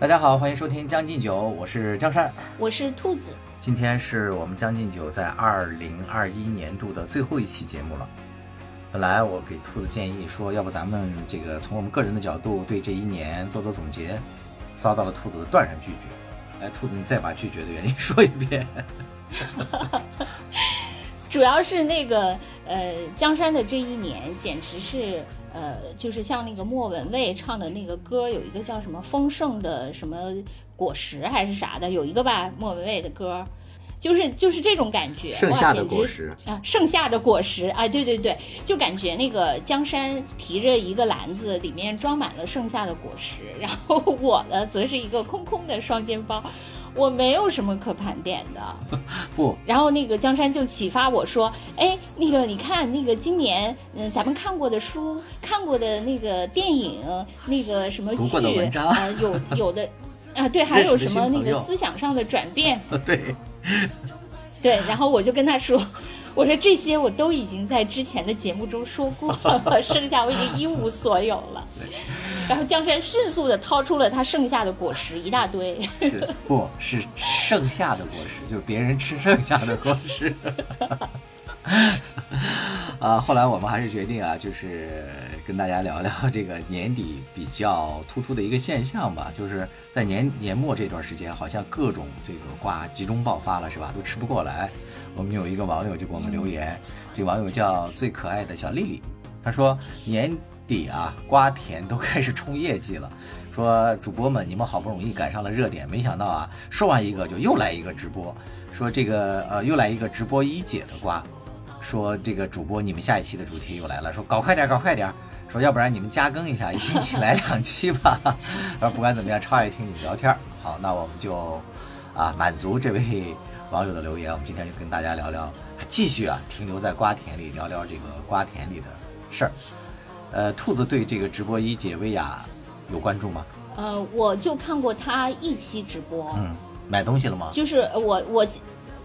大家好，欢迎收听《将进酒》，我是江山，我是兔子。今天是我们《将进酒》在二零二一年度的最后一期节目了。本来我给兔子建议说，要不咱们这个从我们个人的角度对这一年做做总结，遭到了兔子的断然拒绝。来，兔子，你再把拒绝的原因说一遍。主要是那个呃，江山的这一年简直是。呃，就是像那个莫文蔚唱的那个歌，有一个叫什么丰盛的什么果实还是啥的，有一个吧，莫文蔚的歌，就是就是这种感觉，盛夏的果实啊，盛夏的果实啊，对对对，就感觉那个江山提着一个篮子，里面装满了盛夏的果实，然后我呢，则是一个空空的双肩包。我没有什么可盘点的，不。然后那个江山就启发我说：“哎，那个你看，那个今年嗯，咱们看过的书、看过的那个电影、那个什么剧啊，有有的啊，对，还有什么那个思想上的转变，对，对。然后我就跟他说，我说这些我都已经在之前的节目中说过了，剩下我已经一无所有了。”然后江山迅速的掏出了他剩下的果实一大堆，不是剩下的果实，就是别人吃剩下的果实。啊，后来我们还是决定啊，就是跟大家聊聊这个年底比较突出的一个现象吧，就是在年年末这段时间，好像各种这个瓜集中爆发了，是吧？都吃不过来。我们有一个网友就给我们留言，这网友叫最可爱的小丽丽，他说年。底啊，瓜田都 开始冲业绩了，说主播们，你们好不容易赶上了热点，没想到啊，说完一个就又来一个直播，说这个呃又来一个直播一姐的瓜，说这个主播你们下一期的主题又来了，说搞快点搞快点，说要不然你们加更一下，一星期 来两期吧。说 不管怎么样，超爱听你们聊天。好，那我们就啊满足这位网友的留言，我们今天就跟大家聊聊，继续啊停留在瓜田里聊聊这个瓜田里的事儿。呃，兔子对这个直播一姐薇娅有关注吗？呃，我就看过她一期直播。嗯，买东西了吗？就是我我。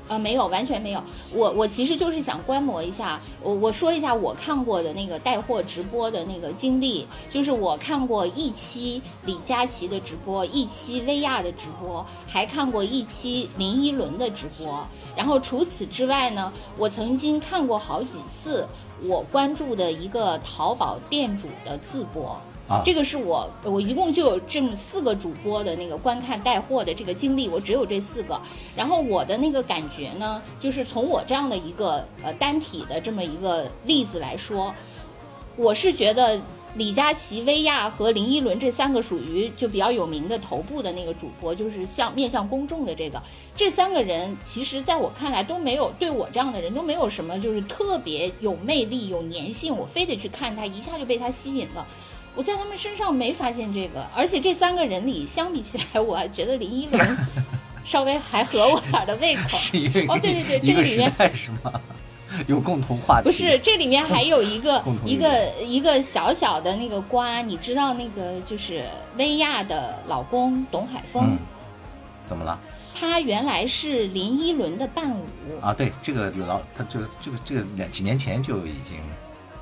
呃，没有，完全没有。我我其实就是想观摩一下，我我说一下我看过的那个带货直播的那个经历，就是我看过一期李佳琦的直播，一期薇娅的直播，还看过一期林依轮的直播。然后除此之外呢，我曾经看过好几次我关注的一个淘宝店主的自播。这个是我，我一共就有这么四个主播的那个观看带货的这个经历，我只有这四个。然后我的那个感觉呢，就是从我这样的一个呃单体的这么一个例子来说，我是觉得李佳琦、薇娅和林依轮这三个属于就比较有名的头部的那个主播，就是向面向公众的这个，这三个人其实在我看来都没有对我这样的人都没有什么就是特别有魅力、有粘性，我非得去看他，一下就被他吸引了。我在他们身上没发现这个，而且这三个人里相比起来，我还觉得林依轮 稍微还合我点的胃口。哦，对对对，这个里面是吗？有共同话题？不是，这里面还有一个一个一个小小的那个瓜，你知道那个就是薇娅的老公董海峰，怎么了？他原来是林依轮的伴舞啊。对，这个老他就是这个这个两几年前就已经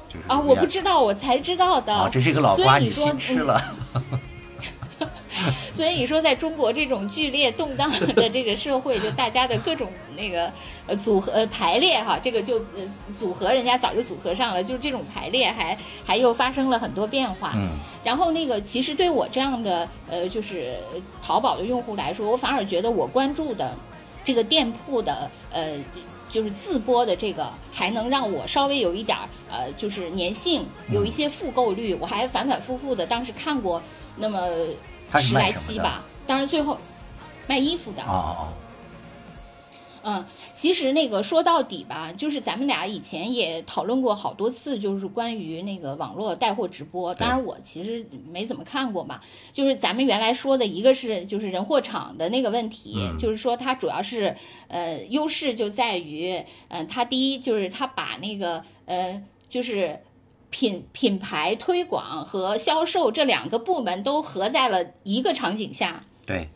就是。啊，我不知道，我才知道的。啊，这是一个老瓜，你新吃了。所以你说，在中国这种剧烈动荡的这个社会，就大家的各种那个呃组合呃排列哈，这个就呃组合，人家早就组合上了，就是这种排列还还又发生了很多变化。嗯。然后那个其实对我这样的呃就是淘宝的用户来说，我反而觉得我关注的这个店铺的呃。就是自播的这个还能让我稍微有一点儿呃，就是粘性，有一些复购率，我还反反复复的当时看过那么十来期吧，当然最后卖衣服的。哦哦哦。嗯，其实那个说到底吧，就是咱们俩以前也讨论过好多次，就是关于那个网络带货直播。当然我其实没怎么看过嘛。就是咱们原来说的一个是就是人货场的那个问题，就是说它主要是呃优势就在于，嗯，它第一就是它把那个呃就是品品牌推广和销售这两个部门都合在了一个场景下。对。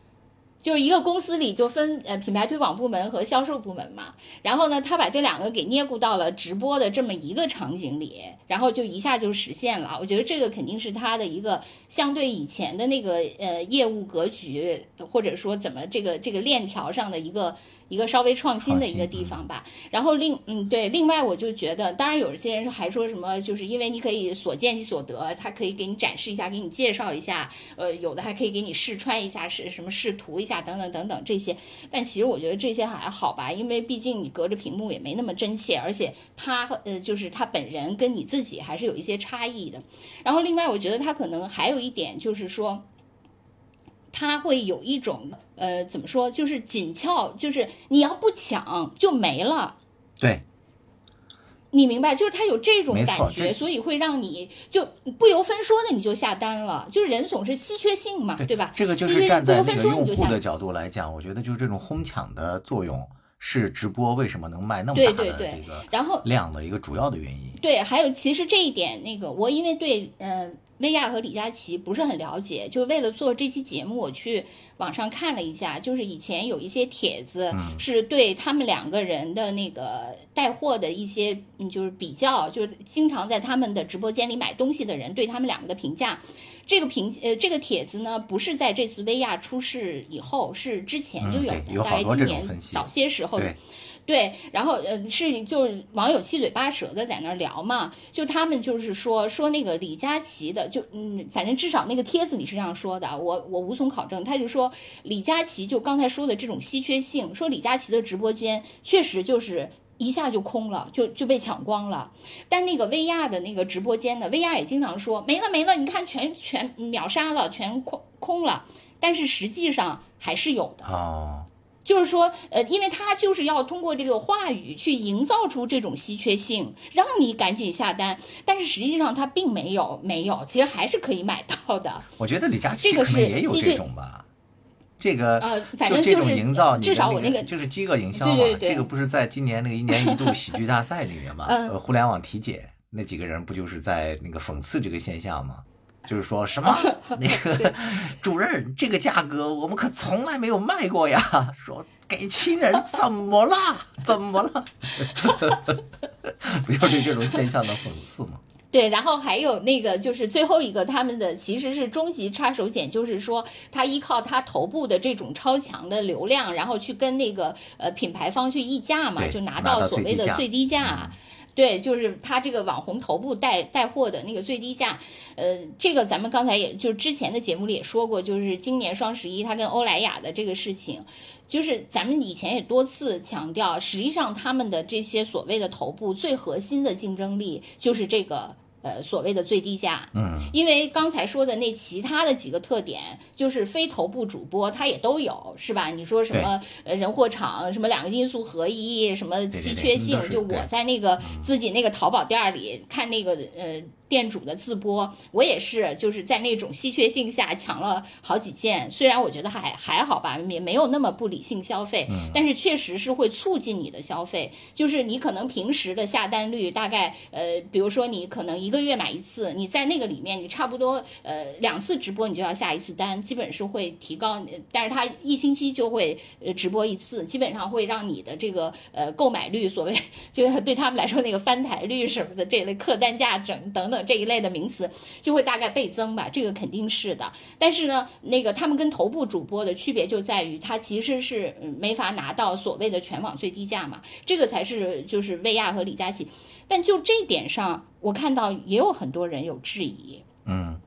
就是一个公司里就分呃品牌推广部门和销售部门嘛，然后呢，他把这两个给捏咕到了直播的这么一个场景里，然后就一下就实现了。我觉得这个肯定是他的一个相对以前的那个呃业务格局，或者说怎么这个这个链条上的一个。一个稍微创新的一个地方吧，然后另嗯对，另外我就觉得，当然有一些人还说什么，就是因为你可以所见即所得，他可以给你展示一下，给你介绍一下，呃，有的还可以给你试穿一下，是什么试图一下等等等等这些，但其实我觉得这些还好吧，因为毕竟你隔着屏幕也没那么真切，而且他呃就是他本人跟你自己还是有一些差异的，然后另外我觉得他可能还有一点就是说。他会有一种呃，怎么说，就是紧俏，就是你要不抢就没了。对，你明白，就是它有这种感觉，所以会让你就不由分说的你就下单了。就是人总是稀缺性嘛，对吧？这个就是站在那个用户的角度来讲，我觉得就是这种哄抢的作用是直播为什么能卖那么大的这个然后量的一个主要的原因。对，还有其实这一点，那个我因为对呃。薇娅和李佳琦不是很了解，就为了做这期节目，我去网上看了一下，就是以前有一些帖子是对他们两个人的那个带货的一些，嗯，就是比较，就是经常在他们的直播间里买东西的人对他们两个的评价。这个评呃，这个帖子呢，不是在这次薇娅出事以后，是之前就有的，大概今年早些时候。对，然后呃是就是网友七嘴八舌的在那聊嘛，就他们就是说说那个李佳琦的，就嗯，反正至少那个帖子里是这样说的，我我无从考证。他就说李佳琦就刚才说的这种稀缺性，说李佳琦的直播间确实就是一下就空了，就就被抢光了。但那个薇娅的那个直播间呢，薇娅也经常说没了没了，你看全全秒杀了，全空空了，但是实际上还是有的哦。就是说，呃，因为他就是要通过这个话语去营造出这种稀缺性，让你赶紧下单。但是实际上他并没有，没有，其实还是可以买到的。我觉得李佳琦可能也有这种吧，这个呃，反正就这种营造，至少我那个就是饥饿营销嘛。这个不是在今年那个一年一度 喜剧大赛里面嘛？呃，互联网体检那几个人不就是在那个讽刺这个现象吗？就是说什么 那个 主任，这个价格我们可从来没有卖过呀！说给亲人怎么了？怎么了？不就是这种现象的讽刺吗？对，然后还有那个就是最后一个，他们的其实是终极插手锏，就是说他依靠他头部的这种超强的流量，然后去跟那个呃品牌方去议价嘛，就拿到所谓的最低价。对，就是他这个网红头部带带货的那个最低价，呃，这个咱们刚才也就之前的节目里也说过，就是今年双十一他跟欧莱雅的这个事情，就是咱们以前也多次强调，实际上他们的这些所谓的头部最核心的竞争力就是这个。呃，所谓的最低价，嗯，因为刚才说的那其他的几个特点，就是非头部主播他也都有，是吧？你说什么呃人货场，什么两个因素合一，什么稀缺性，就我在那个自己那个淘宝店里看那个呃。店主的自播，我也是，就是在那种稀缺性下抢了好几件。虽然我觉得还还好吧，也没有那么不理性消费，但是确实是会促进你的消费。就是你可能平时的下单率大概，呃，比如说你可能一个月买一次，你在那个里面你差不多呃两次直播你就要下一次单，基本是会提高。但是它一星期就会呃直播一次，基本上会让你的这个呃购买率，所谓 就是对他们来说那个翻台率什么的这类客单价整等等。这一类的名词就会大概倍增吧，这个肯定是的。但是呢，那个他们跟头部主播的区别就在于，他其实是没法拿到所谓的全网最低价嘛，这个才是就是薇娅和李佳琦。但就这点上，我看到也有很多人有质疑，嗯。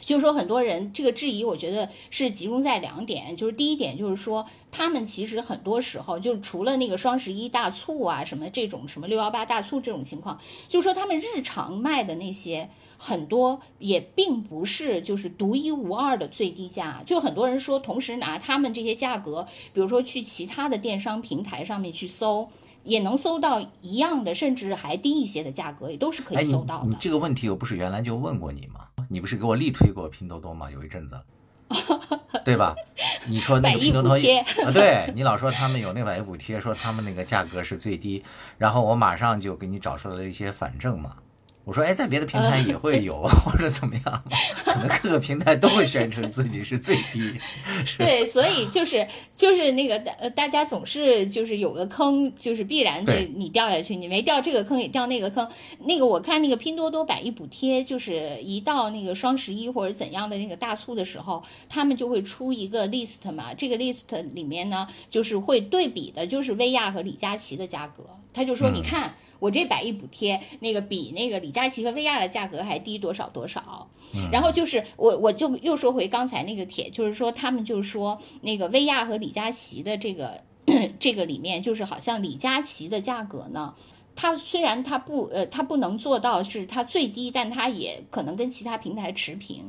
就是说，很多人这个质疑，我觉得是集中在两点。就是第一点，就是说，他们其实很多时候，就除了那个双十一大促啊，什么这种什么六幺八大促这种情况，就是说他们日常卖的那些很多也并不是就是独一无二的最低价。就很多人说，同时拿他们这些价格，比如说去其他的电商平台上面去搜。也能搜到一样的，甚至还低一些的价格，也都是可以搜到的。你这个问题我不是原来就问过你吗？你不是给我力推过拼多多吗？有一阵子，对吧？你说那个拼多多啊，对你老说他们有那百亿补贴，说他们那个价格是最低，然后我马上就给你找出来了一些反证嘛。我说，哎，在别的平台也会有，或者怎么样？可能各个平台都会宣称自己是最低。对，所以就是就是那个大大家总是就是有个坑，就是必然得你掉下去，你没掉这个坑也掉那个坑。那个我看那个拼多多百亿补贴，就是一到那个双十一或者怎样的那个大促的时候，他们就会出一个 list 嘛。这个 list 里面呢，就是会对比的，就是薇娅和李佳琦的价格。他就说，你看。我这百亿补贴，那个比那个李佳琦和薇娅的价格还低多少多少？然后就是我我就又说回刚才那个帖，就是说他们就是说那个薇娅和李佳琦的这个这个里面，就是好像李佳琦的价格呢，它虽然它不呃它不能做到是它最低，但它也可能跟其他平台持平。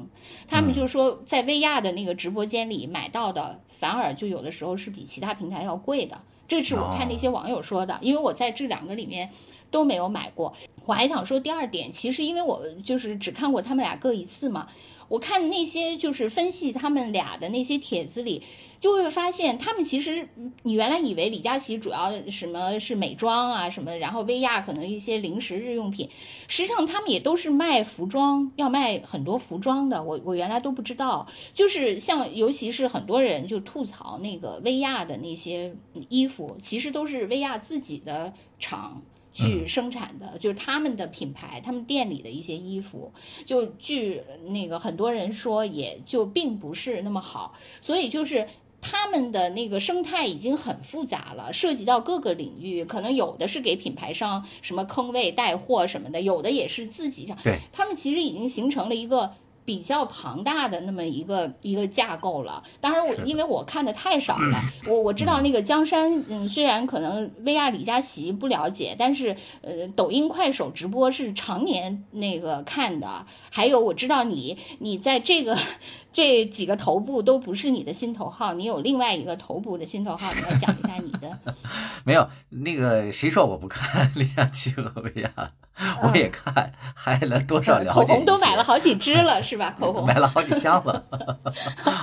他们就是说在薇娅的那个直播间里买到的，反而就有的时候是比其他平台要贵的。这是我看那些网友说的，因为我在这两个里面。都没有买过，我还想说第二点，其实因为我就是只看过他们俩各一次嘛，我看那些就是分析他们俩的那些帖子里，就会发现他们其实，你原来以为李佳琦主要什么是美妆啊什么，然后薇娅可能一些零食日用品，实际上他们也都是卖服装，要卖很多服装的，我我原来都不知道，就是像尤其是很多人就吐槽那个薇娅的那些衣服，其实都是薇娅自己的厂。去生产的，就是他们的品牌，他们店里的一些衣服，就据那个很多人说，也就并不是那么好，所以就是他们的那个生态已经很复杂了，涉及到各个领域，可能有的是给品牌商什么坑位带货什么的，有的也是自己上，对他们其实已经形成了一个。比较庞大的那么一个一个架构了，当然我因为我看的太少了，我我知道那个江山，嗯，虽然可能薇娅李佳琦不了解，但是呃，抖音快手直播是常年那个看的，还有我知道你你在这个。这几个头部都不是你的心头号，你有另外一个头部的心头号，你来讲一下你的。没有那个谁说我不看 李佳琦和薇娅，我也看，还了多少了解？口红都买了好几支了是吧？口红买了好几箱了。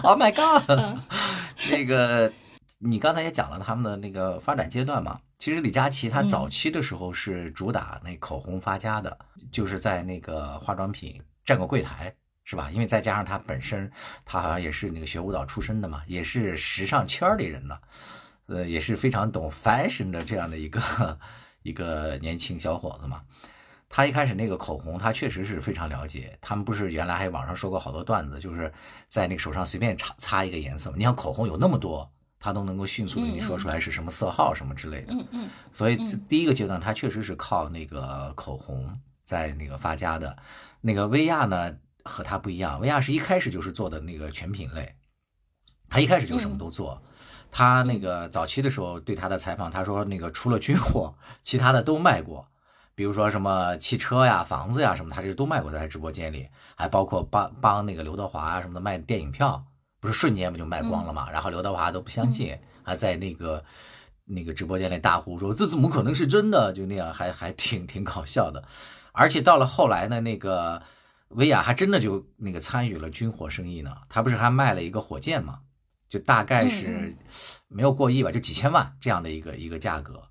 Oh my god！那个你刚才也讲了他们的那个发展阶段嘛。其实李佳琦他早期的时候是主打那口红发家的，就是在那个化妆品站个柜台。是吧？因为再加上他本身，他好像也是那个学舞蹈出身的嘛，也是时尚圈里人呢，呃，也是非常懂 fashion 的这样的一个一个年轻小伙子嘛。他一开始那个口红，他确实是非常了解。他们不是原来还网上说过好多段子，就是在那个手上随便擦擦一个颜色嘛。你像口红有那么多，他都能够迅速给你说出来是什么色号什么之类的。嗯嗯。所以第一个阶段，他确实是靠那个口红在那个发家的。那个薇娅呢？和他不一样，薇娅是一开始就是做的那个全品类，他一开始就什么都做。他那个早期的时候对他的采访，他说那个除了军火，其他的都卖过，比如说什么汽车呀、房子呀什么，他这都卖过在直播间里，还包括帮帮那个刘德华啊什么的卖电影票，不是瞬间不就卖光了嘛？然后刘德华都不相信，还在那个那个直播间里大呼说这怎么可能是真的？就那样还还挺挺搞笑的。而且到了后来呢，那个。薇娅还真的就那个参与了军火生意呢，她不是还卖了一个火箭嘛，就大概是没有过亿吧，就几千万这样的一个一个价格。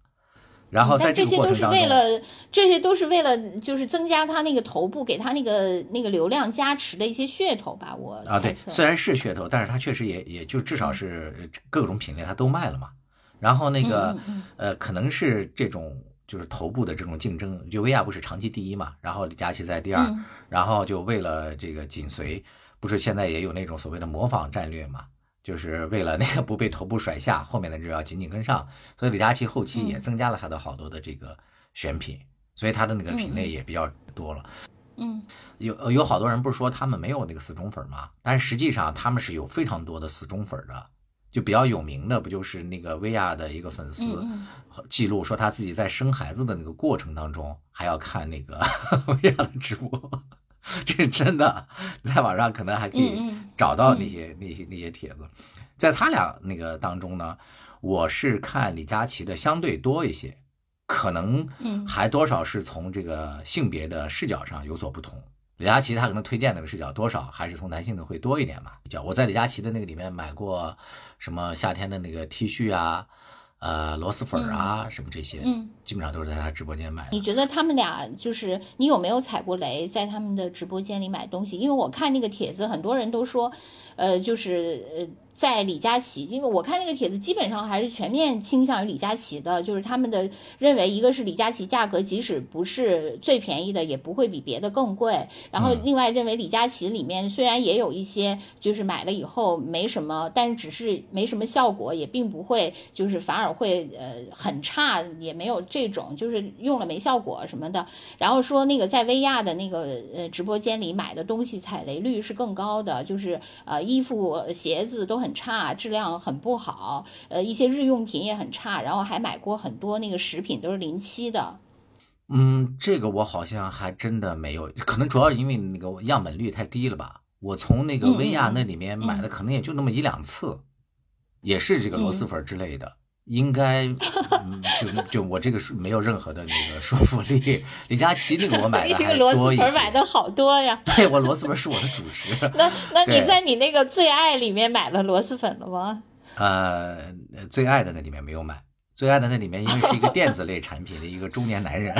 然后在这些都是为了，这些都是为了就是增加他那个头部，给他那个那个流量加持的一些噱头吧。我啊，对，虽然是噱头，但是他确实也也就至少是各种品类他都卖了嘛。然后那个呃，可能是这种。就是头部的这种竞争，就薇娅不是长期第一嘛，然后李佳琦在第二，然后就为了这个紧随，不是现在也有那种所谓的模仿战略嘛，就是为了那个不被头部甩下，后面的就要紧紧跟上，所以李佳琦后期也增加了他的好多的这个选品，所以他的那个品类也比较多了。嗯，有有好多人不是说他们没有那个死忠粉吗？但实际上他们是有非常多的死忠粉的。就比较有名的，不就是那个薇娅的一个粉丝记录，说他自己在生孩子的那个过程当中，还要看那个 薇娅的直播，这是真的，在网上可能还可以找到那些那些那些帖子。在他俩那个当中呢，我是看李佳琦的相对多一些，可能还多少是从这个性别的视角上有所不同。李佳琦他可能推荐那个视角多少还是从男性的会多一点嘛？比较我在李佳琦的那个里面买过什么夏天的那个 T 恤啊，呃螺蛳粉啊什么这些，嗯，基本上都是在他直播间买的。你觉得他们俩就是你有没有踩过雷，在他们的直播间里买东西？因为我看那个帖子，很多人都说，呃，就是呃。在李佳琦，因为我看那个帖子，基本上还是全面倾向于李佳琦的，就是他们的认为，一个是李佳琦价格即使不是最便宜的，也不会比别的更贵。然后另外认为李佳琦里面虽然也有一些，就是买了以后没什么，但是只是没什么效果，也并不会就是反而会呃很差，也没有这种就是用了没效果什么的。然后说那个在薇娅的那个呃直播间里买的东西踩雷率是更高的，就是呃衣服鞋子都很。很差，质量很不好，呃，一些日用品也很差，然后还买过很多那个食品都是临期的。嗯，这个我好像还真的没有，可能主要因为那个样本率太低了吧。我从那个薇娅那里面买的，可能也就那么一两次，也是这个螺蛳粉之类的。应该，嗯，就就我这个是没有任何的那个说服力。李佳琦那个我买的 还多一些。螺蛳粉买的好多呀。对，我螺蛳粉是我的主食。那那你在你那个最爱里面买了螺蛳粉了吗？呃，最爱的那里面没有买。最爱的那里面，因为是一个电子类产品的一个中年男人，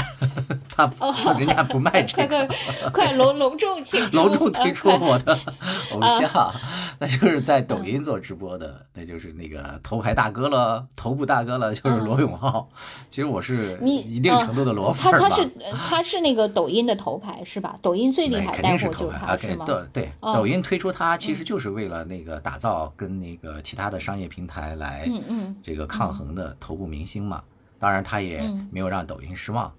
他人家不卖这个，快隆隆重请 隆重推出我的 偶像，那就是在抖音做直播的，那就是那个头牌大哥了，头部大哥了，就是罗永浩。其实我是一定程度的罗粉他他是他是那个抖音的头牌是吧？抖音最厉害带货就是他，是吗？对对，抖音推出他其实就是为了那个打造跟那个其他的商业平台来这个抗衡的头部。明星嘛，当然他也没有让抖音失望，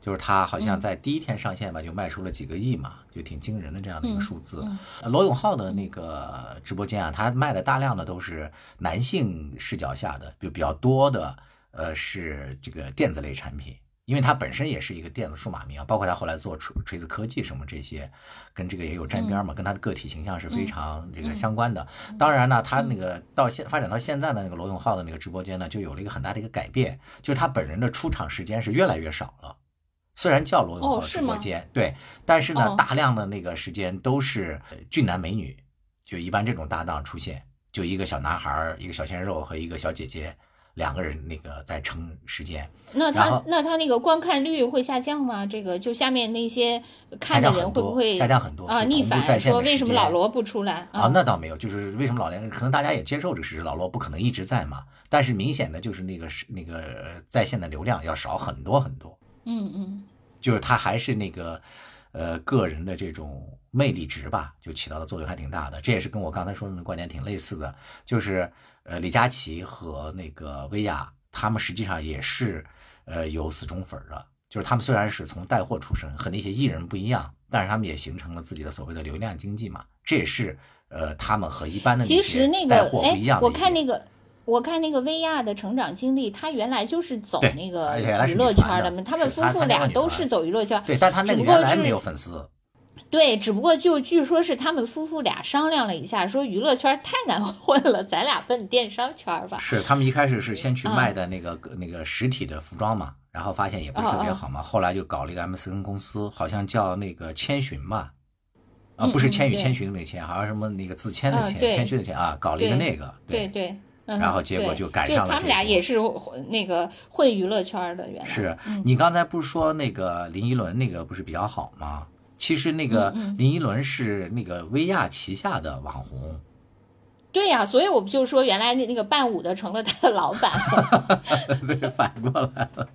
就是他好像在第一天上线吧，就卖出了几个亿嘛，就挺惊人的这样的一个数字。罗永浩的那个直播间啊，他卖的大量的都是男性视角下的，就比较多的，呃，是这个电子类产品。因为他本身也是一个电子数码迷啊，包括他后来做锤锤子科技什么这些，跟这个也有沾边嘛，跟他的个体形象是非常这个相关的。当然呢，他那个到现发展到现在的那个罗永浩的那个直播间呢，就有了一个很大的一个改变，就是他本人的出场时间是越来越少了。虽然叫罗永浩直播间，对，但是呢，大量的那个时间都是俊男美女，就一般这种搭档出现，就一个小男孩，一个小鲜肉和一个小姐姐。两个人那个在撑时间，那他那他那个观看率会下降吗？这个就下面那些看的人会不会下降很多啊？逆反说为什么老罗不出来啊？那倒没有，就是为什么老连可能大家也接受这个事实，老罗不可能一直在嘛。但是明显的就是那个是那个在线的流量要少很多很多。嗯嗯，就是他还是那个呃个人的这种魅力值吧，就起到的作用还挺大的。这也是跟我刚才说的那观点挺类似的，就是。呃，李佳琦和那个薇娅，他们实际上也是，呃，有死忠粉的。就是他们虽然是从带货出身，和那些艺人不一样，但是他们也形成了自己的所谓的流量经济嘛。这也是，呃，他们和一般的其实那个哎，我看那个，我看那个薇娅的成长经历，她原来就是走那个娱乐圈的嘛。他们夫妇俩都是走娱乐圈，对，但她那个原来没有粉丝。对，只不过就据说是他们夫妇俩商量了一下，说娱乐圈太难混了，咱俩奔电商圈吧。是他们一开始是先去卖的那个那个实体的服装嘛，然后发现也不是特别好嘛，后来就搞了一个 M C N 公司，好像叫那个千寻嘛，啊，不是千与千寻的那个千，好像什么那个自谦的谦，谦虚的谦啊，搞了一个那个，对对，然后结果就赶上了。他们俩也是那个混娱乐圈的，原来是你刚才不是说那个林依轮那个不是比较好吗？其实那个林依轮是那个薇娅旗下的网红，对呀，所以我不就说原来那那个伴舞的成了他的老板，对，反过来了，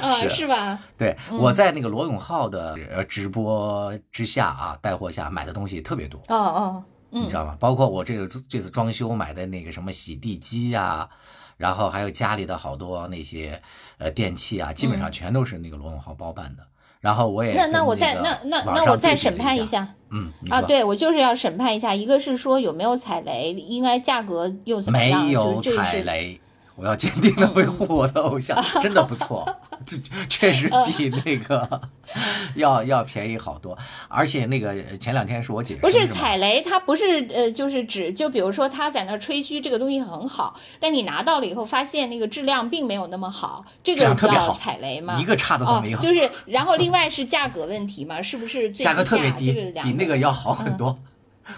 啊，是。吧？对，我在那个罗永浩的呃直播之下啊，带货下买的东西特别多，哦哦，你知道吗？包括我这个这次装修买的那个什么洗地机呀，然后还有家里的好多那些呃电器啊，基本上全都是那个罗永浩包办的。然后我也那那我再那那那我再审判一下，嗯啊，对我就是要审判一下，一个是说有没有踩雷，应该价格又怎么样？没有踩雷，我要坚定的维护我的偶像，真的不错。这确实比那个 要要便宜好多，而且那个前两天是我姐不是踩雷，他不是呃，就是指就比如说他在那吹嘘这个东西很好，但你拿到了以后发现那个质量并没有那么好，这个叫踩雷吗？一个差的都没有。就是然后另外是价格问题嘛，是不是价格特别低，比那个要好很多，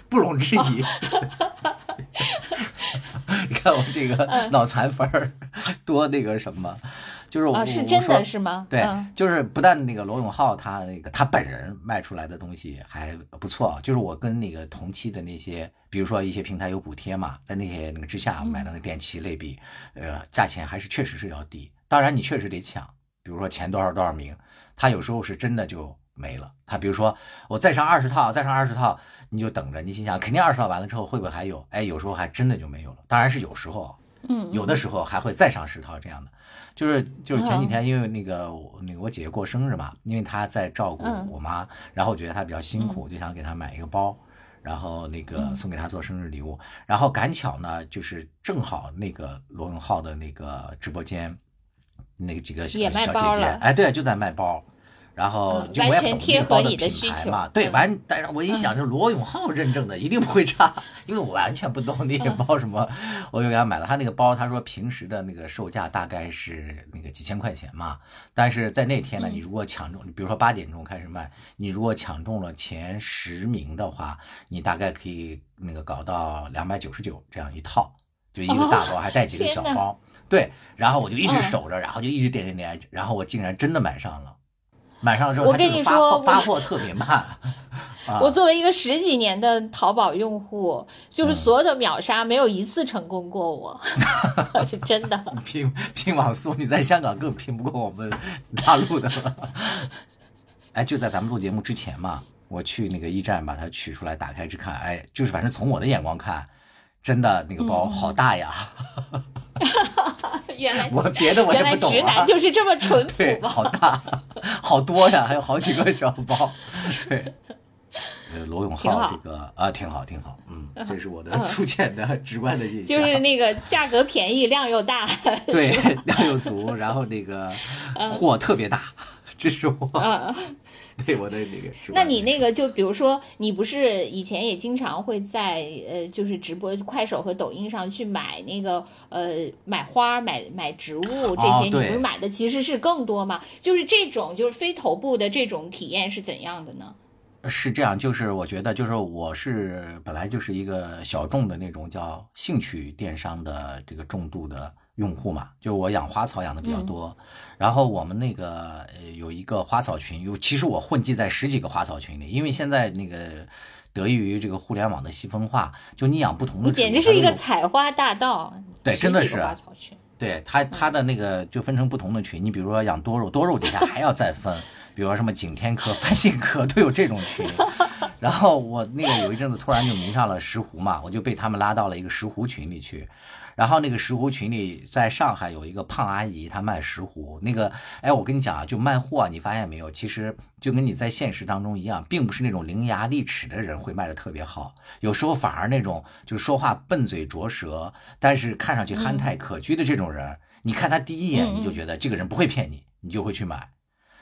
不容置疑。你看我这个脑残粉儿多那个什么，就是我、啊，是真的是吗？对，嗯就是不但那个罗永浩他那个他本人卖出来的东西还不错，就是我跟那个同期的那些，比如说一些平台有补贴嘛，在那些那个之下买的那个电器类比，呃，价钱还是确实是要低。当然你确实得抢，比如说前多少多少名，他有时候是真的就没了。他比如说我再上二十套，再上二十套，你就等着，你心想肯定二十套完了之后会不会还有？哎，有时候还真的就没有了。当然是有时候，嗯，有的时候还会再上十套这样的，就是就是前几天因为那个我那个我姐姐过生日嘛，因为她在照顾嗯我妈，然后我觉得她比较辛苦，就想给她买一个包，然后那个嗯送给她做生日礼物，然后赶巧呢，就是正好那个罗永浩的那个直播间，那个几个小小姐姐哎，对，就在卖包。然后嗯就我也不懂完全贴那个包的品牌嘛，对，嗯。完，但是我一想，就罗永浩认证的一定不会差，因为我完全不懂那嗯。个包什么，我就给他买了。他那个包，他说平时的那个售价大概是那个几千块钱嘛，但是在那天呢，嗯。你如果抢中，比如说八点钟开始卖，你如果抢中了前十名的话，你大概可以那个搞到两百九十九这样一套，就一个大包还带几个小包，对，然后我就一直嗯。守着，然后就一直点点点，然后我竟然真的买上了。买上了之后，我跟你说发货特别慢。啊我作为一个十几年的淘宝用户，嗯就是所有的秒杀没有一次成功过我，是真的。拼拼网速，你在香港更拼不过我们大陆的了。哎，就在咱们录节目之前嘛，我去那个驿站把它取出来打开之看，哎，就是反正从我的眼光看，真的那个包好大呀，原来我别的我也原来不懂啊直男。就是这么淳对，朴吗？好大，好多呀，还有好几个小包。对，呃，罗永浩这个啊，挺好，挺好，嗯，这是我的粗浅的、直观的印象。就是那个价格便宜，量又大。对，量又足，然后那个货特别大，这是我嗯，对我的那个。那你那个就比如说，你不是以前也经常会在呃，就是直播快手和抖音上去买那个呃买花、买买植物这些，你不是买的其实是更多吗？就是这种就是非头部的这种体验是怎样的呢？是这样，就是我觉得，就是我是本来就是一个小众的那种叫兴趣电商的这个重度的用户嘛，就我养花草养的比较多，然后我们那个呃有一个花草群，有其实我混迹在十几个花草群里，因为现在那个得益于这个互联网的细分化，就你养不同的，你简直是一个采花大盗，对真的是花草群。对它它的那个就分成不同的群，你比如说养多肉，多肉底下还要再分，比如说什么景天科、繁星科都有这种群。然后我那个有一阵子突然就迷上了石斛嘛，我就被他们拉到了一个石斛群里去。然后那个石斛群里，在上海有一个胖阿姨，她卖石斛。那个，哎，我跟你讲啊，就卖货啊，你发现没有？其实就跟你在现实当中一样，并不是那种伶牙俐齿的人会卖的特别好，有时候反而那种就说话笨嘴拙舌，但是看上去憨态可掬的这种人，你看他第一眼你就觉得这个人不会骗你，你就会去买。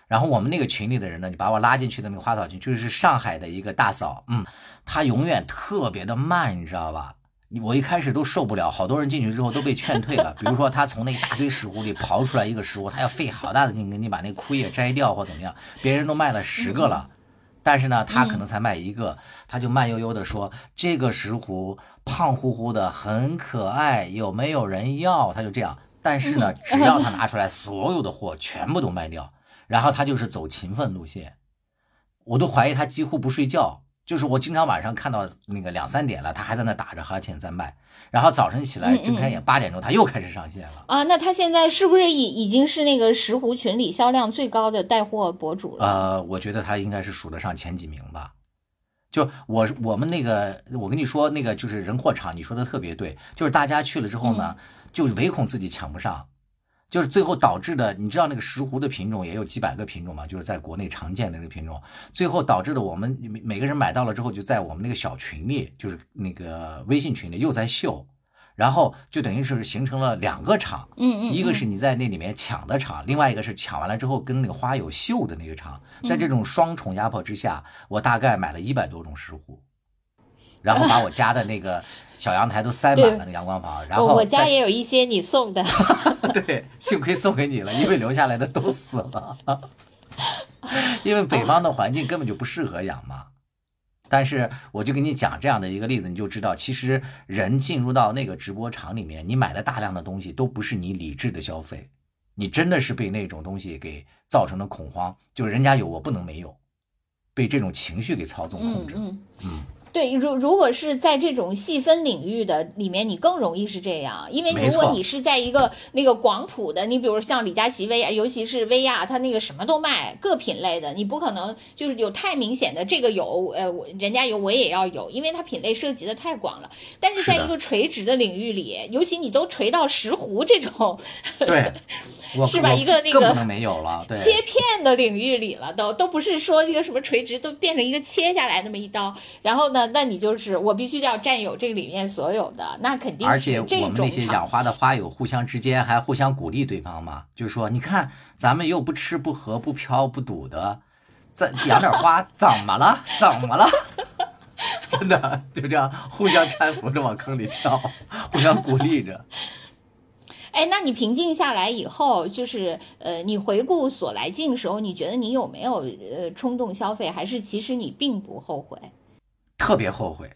然后我们那个群里的人呢，你把我拉进去的那个花草群，就是上海的一个大嫂，嗯，她永远特别的慢，你知道吧？我一开始都受不了，好多人进去之后都被劝退了。比如说他从那一大堆石斛里刨出来一个石斛，他要费好大的劲给你把那枯叶摘掉或怎么样，别人都卖了十个了。但是呢，他可能才卖一个，他就慢悠悠的说：“这个石斛胖乎乎的，很可爱，有没有人要？”他就这样。但是呢，只要他拿出来，所有的货全部都卖掉。然后他就是走勤奋路线，我都怀疑他几乎不睡觉。就是我经常晚上看到那个两三点了，他还在那打着哈欠在卖。然后早晨起来睁开眼八点钟，他又开始上线了。啊，那他现在是不是已已经是那个石斛群里销量最高的带货博主了？呃，我觉得他应该是数得上前几名吧。就我我们那个，我跟你说那个就是人货场，你说的特别对，就是大家去了之后呢，就唯恐自己抢不上，就是最后导致的，你知道那个石斛的品种也有几百个品种嘛，就是在国内常见的那个品种，最后导致的我们每每个人买到了之后，就在我们那个小群里，就是那个微信群里又在秀。然后就等于是形成了两个场，嗯嗯，一个是你在那里面抢的场，另外一个是抢完了之后跟那个花友秀的那个场，在这种双重压迫之下，我大概买了一百多种石斛，然后把我家的那个小阳台都塞满了那个阳光房，然后我我家也有一些你送的，对，幸亏送给你了，因为留下来的都死了，因为北方的环境根本就不适合养嘛。但是我就给你讲这样的一个例子，你就知道，其实人进入到那个直播场里面，你买的大量的东西都不是你理智的消费，你真的是被那种东西给造成的恐慌，就是人家有我不能没有，被这种情绪给操纵控制。嗯嗯。对，如如果是在这种细分领域的里面，你更容易是这样，因为如果你是在一个那个广谱的，你比如像李佳琦薇娅，尤其是薇娅，她那个什么都卖，各品类的，你不可能就是有太明显的这个有，呃，我人家有我也要有，因为它品类涉及的太广了。但是在一个垂直的领域里，尤其你都垂到石斛这种，对。是吧？一个那个不能没有了，对，切片的领域里了，都都不是说一个什么垂直，都变成一个切下来那么一刀。然后呢，那你就是我必须要占有这里面所有的，那肯定。而且我们那些养花的花友互相之间还互相鼓励对方嘛，就是说，你看咱们又不吃不喝不飘不赌的，再养点花 怎么了？怎么了？真的就这样互相搀扶着往坑里跳，互相鼓励着。哎，那你平静下来以后，就是呃，你回顾所来镜的时候，你觉得你有没有呃冲动消费，还是其实你并不后悔？特别后悔，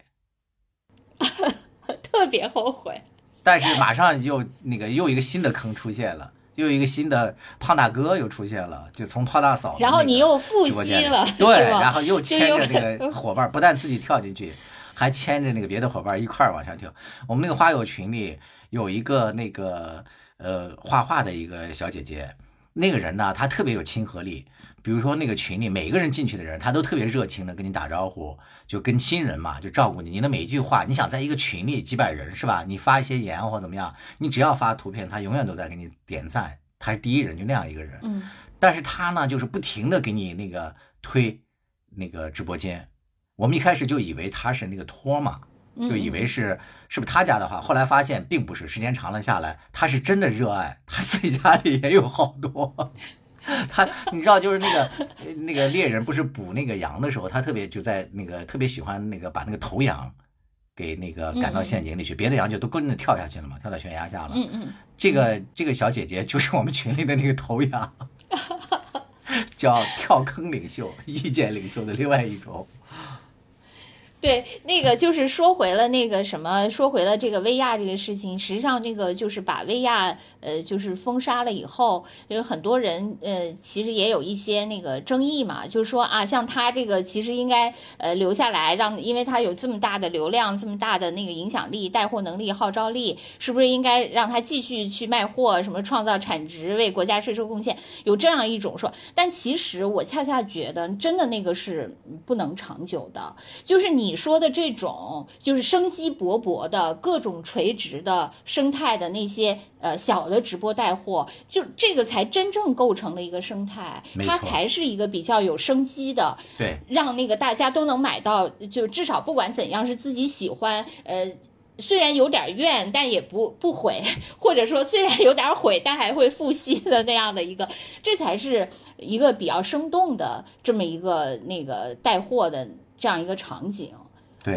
特别后悔。但是马上又那个又一个新的坑出现了，又一个新的胖大哥又出现了，就从胖大嫂。然后你又复吸了，对，然后又牵着那个 伙伴，不但自己跳进去，还牵着那个别的伙伴一块儿往下跳。我们那个花友群里。有一个那个呃画画的一个小姐姐，那个人呢，他特别有亲和力。比如说那个群里每个人进去的人，他都特别热情的跟你打招呼，就跟亲人嘛，就照顾你。你的每一句话，你想在一个群里几百人是吧？你发一些言或怎么样，你只要发图片，他永远都在给你点赞，他是第一人，就那样一个人。嗯。但是他呢，就是不停的给你那个推那个直播间。我们一开始就以为他是那个托嘛。就以为是是不是他家的话，后来发现并不是。时间长了下来，他是真的热爱，他自己家里也有好多。他你知道，就是那个那个猎人不是捕那个羊的时候，他特别就在那个特别喜欢那个把那个头羊给那个赶到陷阱里去，别的羊就都跟着跳下去了嘛，跳到悬崖下了。嗯嗯，这个这个小姐姐就是我们群里的那个头羊，叫跳坑领袖、意见领袖的另外一种。对，那个就是说回了那个什么，说回了这个薇娅这个事情。实际上，那个就是把薇娅呃，就是封杀了以后，有很多人呃，其实也有一些那个争议嘛，就是说啊，像他这个其实应该呃留下来，让因为他有这么大的流量，这么大的那个影响力、带货能力、号召力，是不是应该让他继续去卖货，什么创造产值，为国家税收贡献？有这样一种说，但其实我恰恰觉得，真的那个是不能长久的，就是你。说的这种就是生机勃勃的各种垂直的生态的那些呃小的直播带货，就这个才真正构成了一个生态，它才是一个比较有生机的，对，让那个大家都能买到，就至少不管怎样是自己喜欢，呃，虽然有点怨，但也不不悔，或者说虽然有点悔，但还会复吸的那样的一个，这才是一个比较生动的这么一个那个带货的这样一个场景。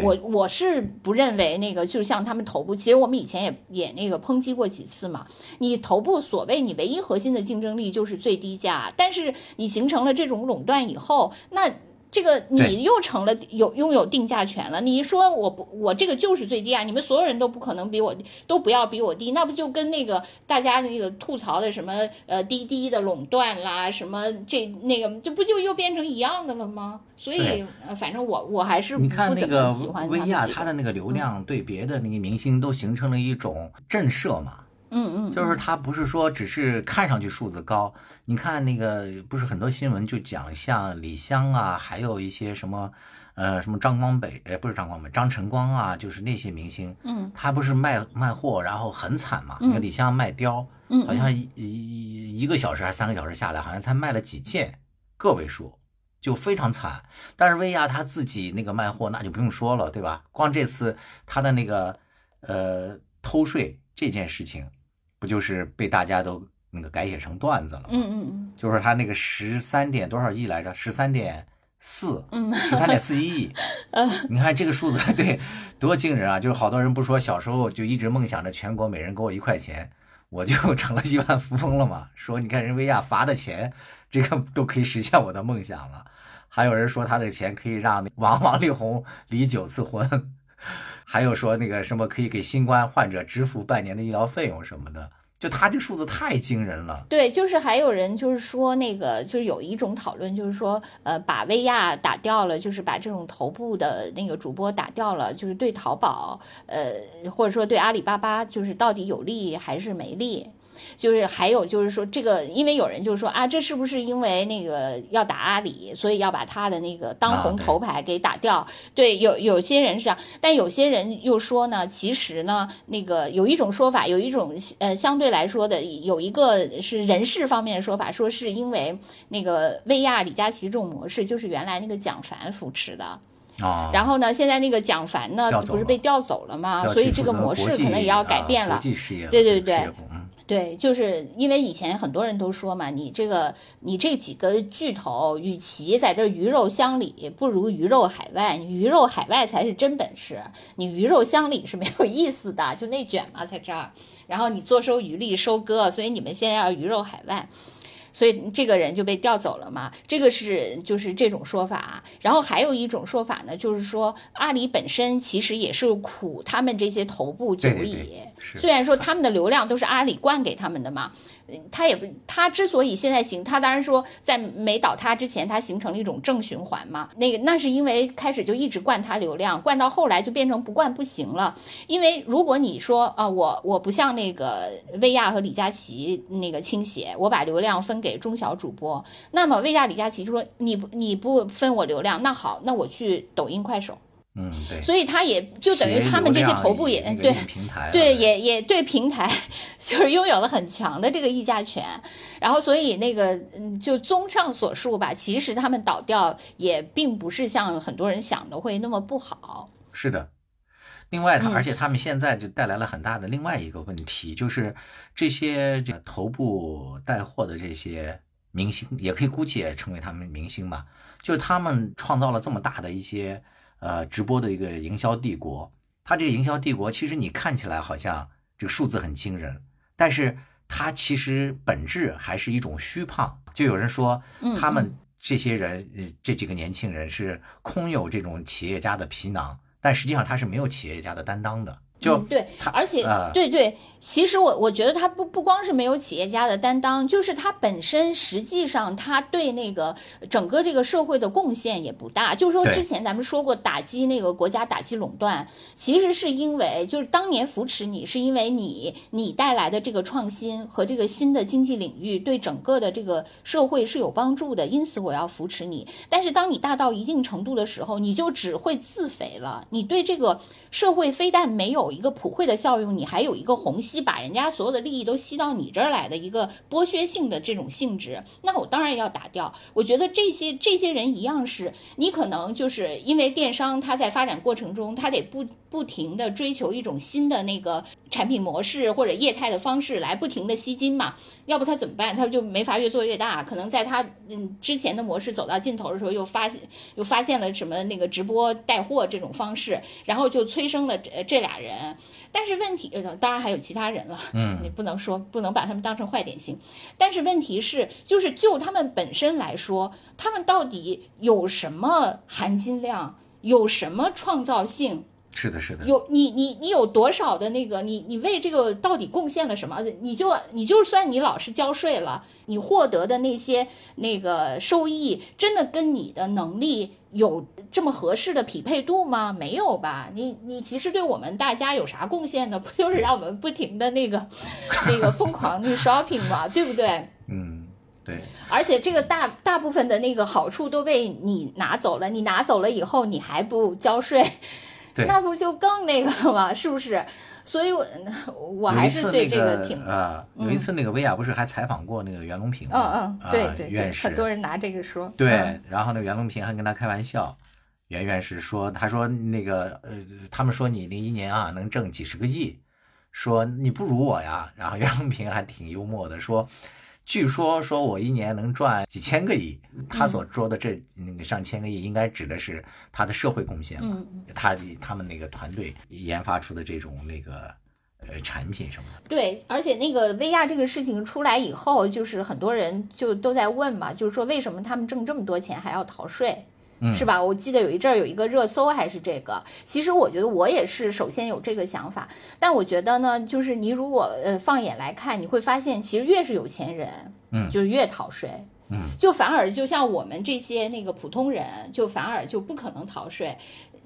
我我是不认为那个，就像他们头部，其实我们以前也也那个抨击过几次嘛。你头部所谓你唯一核心的竞争力就是最低价，但是你形成了这种垄断以后，那。这个你又成了有拥有定价权了。你说我不，我这个就是最低啊！你们所有人都不可能比我都不要比我低，那不就跟那个大家那个吐槽的什么呃滴滴的垄断啦，什么这那个，这不就又变成一样的了吗？所以反正我我还是你看那个薇娅，她的那个流量对别的那个明星都形成了一种震慑嘛。嗯嗯，就是他不是说只是看上去数字高。你看那个不是很多新闻就讲像李湘啊，还有一些什么，呃，什么张光北，哎，不是张光北，张晨光啊，就是那些明星，嗯，他不是卖卖货，然后很惨嘛。你看李湘卖貂，嗯，好像一一一个小时还是三个小时下来，好像才卖了几件，个位数，就非常惨。但是薇娅她自己那个卖货，那就不用说了，对吧？光这次她的那个呃偷税这件事情，不就是被大家都。那个改写成段子了，嗯嗯嗯，就是他那个十三点多少亿来着？十三点四，嗯，十三点四一亿，嗯，你看这个数字，对，多惊人啊！就是好多人不说小时候就一直梦想着全国每人给我一块钱，我就成了亿万富翁了嘛？说你看人薇娅罚的钱，这个都可以实现我的梦想了。还有人说他的钱可以让王王力宏离九次婚，还有说那个什么可以给新冠患者支付半年的医疗费用什么的。就他这数字太惊人了，对，就是还有人就是说那个，就是有一种讨论，就是说，呃，把薇娅打掉了，就是把这种头部的那个主播打掉了，就是对淘宝，呃，或者说对阿里巴巴，就是到底有利还是没利？就是还有就是说这个，因为有人就是说啊，这是不是因为那个要打阿里，所以要把他的那个当红头牌给打掉？对，有有些人是这样，但有些人又说呢，其实呢，那个有一种说法，有一种呃相对来说的有一个是人事方面的说法，说是因为那个薇娅、李佳琦这种模式，就是原来那个蒋凡扶持的然后呢，现在那个蒋凡呢，不是被调走了吗？所以这个模式可能也要改变了。对对对。对，就是因为以前很多人都说嘛，你这个你这几个巨头，与其在这鱼肉乡里，不如鱼肉海外。鱼肉海外才是真本事，你鱼肉乡里是没有意思的，就内卷嘛，在这儿。然后你坐收渔利收割，所以你们现在要鱼肉海外。所以这个人就被调走了嘛？这个是就是这种说法。然后还有一种说法呢，就是说阿里本身其实也是苦他们这些头部久矣。虽然说他们的流量都是阿里灌给他们的嘛。他也不，他之所以现在行，他当然说在没倒塌之前，它形成了一种正循环嘛。那个那是因为开始就一直灌它流量，灌到后来就变成不灌不行了。因为如果你说啊，我我不像那个薇娅和李佳琦那个倾斜，我把流量分给中小主播，那么薇娅、李佳琦就说你不你不分我流量，那好，那我去抖音、快手。嗯，对，所以他也就等于他们这些头部也对对也也对平台 就是拥有了很强的这个议价权，然后所以那个嗯，就综上所述吧，其实他们倒掉也并不是像很多人想的会那么不好。是的，另外他而且他们现在就带来了很大的另外一个问题，就是这些这个头部带货的这些明星，也可以姑且称为他们明星吧，就是他们创造了这么大的一些。呃，直播的一个营销帝国，它这个营销帝国，其实你看起来好像这个数字很惊人，但是它其实本质还是一种虚胖。就有人说，他们这些人，这几个年轻人是空有这种企业家的皮囊，但实际上他是没有企业家的担当的。就对，而且对对，其实我我觉得他不不光是没有企业家的担当，就是他本身实际上他对那个整个这个社会的贡献也不大。就是说之前咱们说过打击那个国家打击垄断，其实是因为就是当年扶持你，是因为你你带来的这个创新和这个新的经济领域对整个的这个社会是有帮助的，因此我要扶持你。但是当你大到一定程度的时候，你就只会自肥了，你对这个社会非但没有。一个普惠的效用，你还有一个虹吸，把人家所有的利益都吸到你这儿来的一个剥削性的这种性质，那我当然要打掉。我觉得这些这些人一样是，你可能就是因为电商它在发展过程中，它得不不停的追求一种新的那个产品模式或者业态的方式来不停的吸金嘛，要不他怎么办？他就没法越做越大。可能在他嗯之前的模式走到尽头的时候，又发现又发现了什么那个直播带货这种方式，然后就催生了这这俩人。但是问题，当然还有其他人了，嗯，你不能说不能把他们当成坏典型。但是问题是，就是就他们本身来说，他们到底有什么含金量，有什么创造性？是的，是的。有你，你，你有多少的那个？你，你为这个到底贡献了什么？你就，你就算你老实交税了，你获得的那些那个收益，真的跟你的能力有？这么合适的匹配度吗？没有吧？你你其实对我们大家有啥贡献呢？不就是让我们不停的那个 那个疯狂的 shopping 吗？对不对？嗯，对。而且这个大大部分的那个好处都被你拿走了，你拿走了以后你还不交税，那不就更那个了吗？是不是？所以，我 我还是对这个挺啊。有一次，那个薇娅不是还采访过那个袁隆平吗？嗯嗯，对对，院士。很多人拿这个说。对，然后那袁隆平还跟他开玩笑。袁院士说：“他说那个呃，他们说你零一年啊能挣几十个亿，说你不如我呀。”然后袁隆平还挺幽默的说：“据说说我一年能赚几千个亿。”他所说的这那个上千个亿，应该指的是他的社会贡献嘛？他他们那个团队研发出的这种那个呃产品什么的。对，而且那个薇娅这个事情出来以后，就是很多人就都在问嘛，就是说为什么他们挣这么多钱还要逃税？是吧？我记得有一阵儿有一个热搜还是这个。其实我觉得我也是首先有这个想法，但我觉得呢，就是你如果呃放眼来看，你会发现其实越是有钱人，嗯，就越逃税，嗯，就反而就像我们这些那个普通人，就反而就不可能逃税，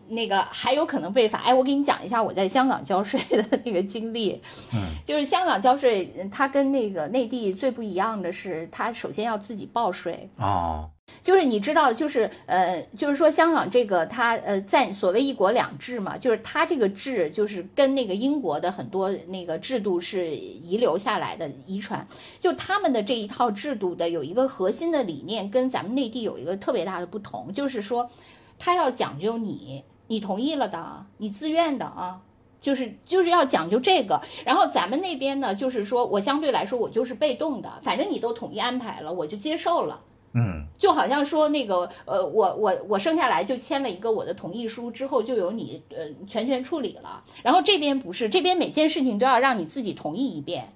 那个还有可能被罚。哎，我给你讲一下我在香港交税的那个经历，嗯，就是香港交税，它跟那个内地最不一样的是，它首先要自己报税哦。就是你知道，就是呃，就是说香港这个它呃，在所谓一国两制嘛，就是它这个制就是跟那个英国的很多那个制度是遗留下来的遗传，就他们的这一套制度的有一个核心的理念跟咱们内地有一个特别大的不同，就是说他要讲究你你同意了的，你自愿的啊，就是就是要讲究这个。然后咱们那边呢，就是说我相对来说我就是被动的，反正你都统一安排了，我就接受了。嗯，就好像说那个，呃，我我我生下来就签了一个我的同意书，之后就由你呃全权处理了。然后这边不是，这边每件事情都要让你自己同意一遍，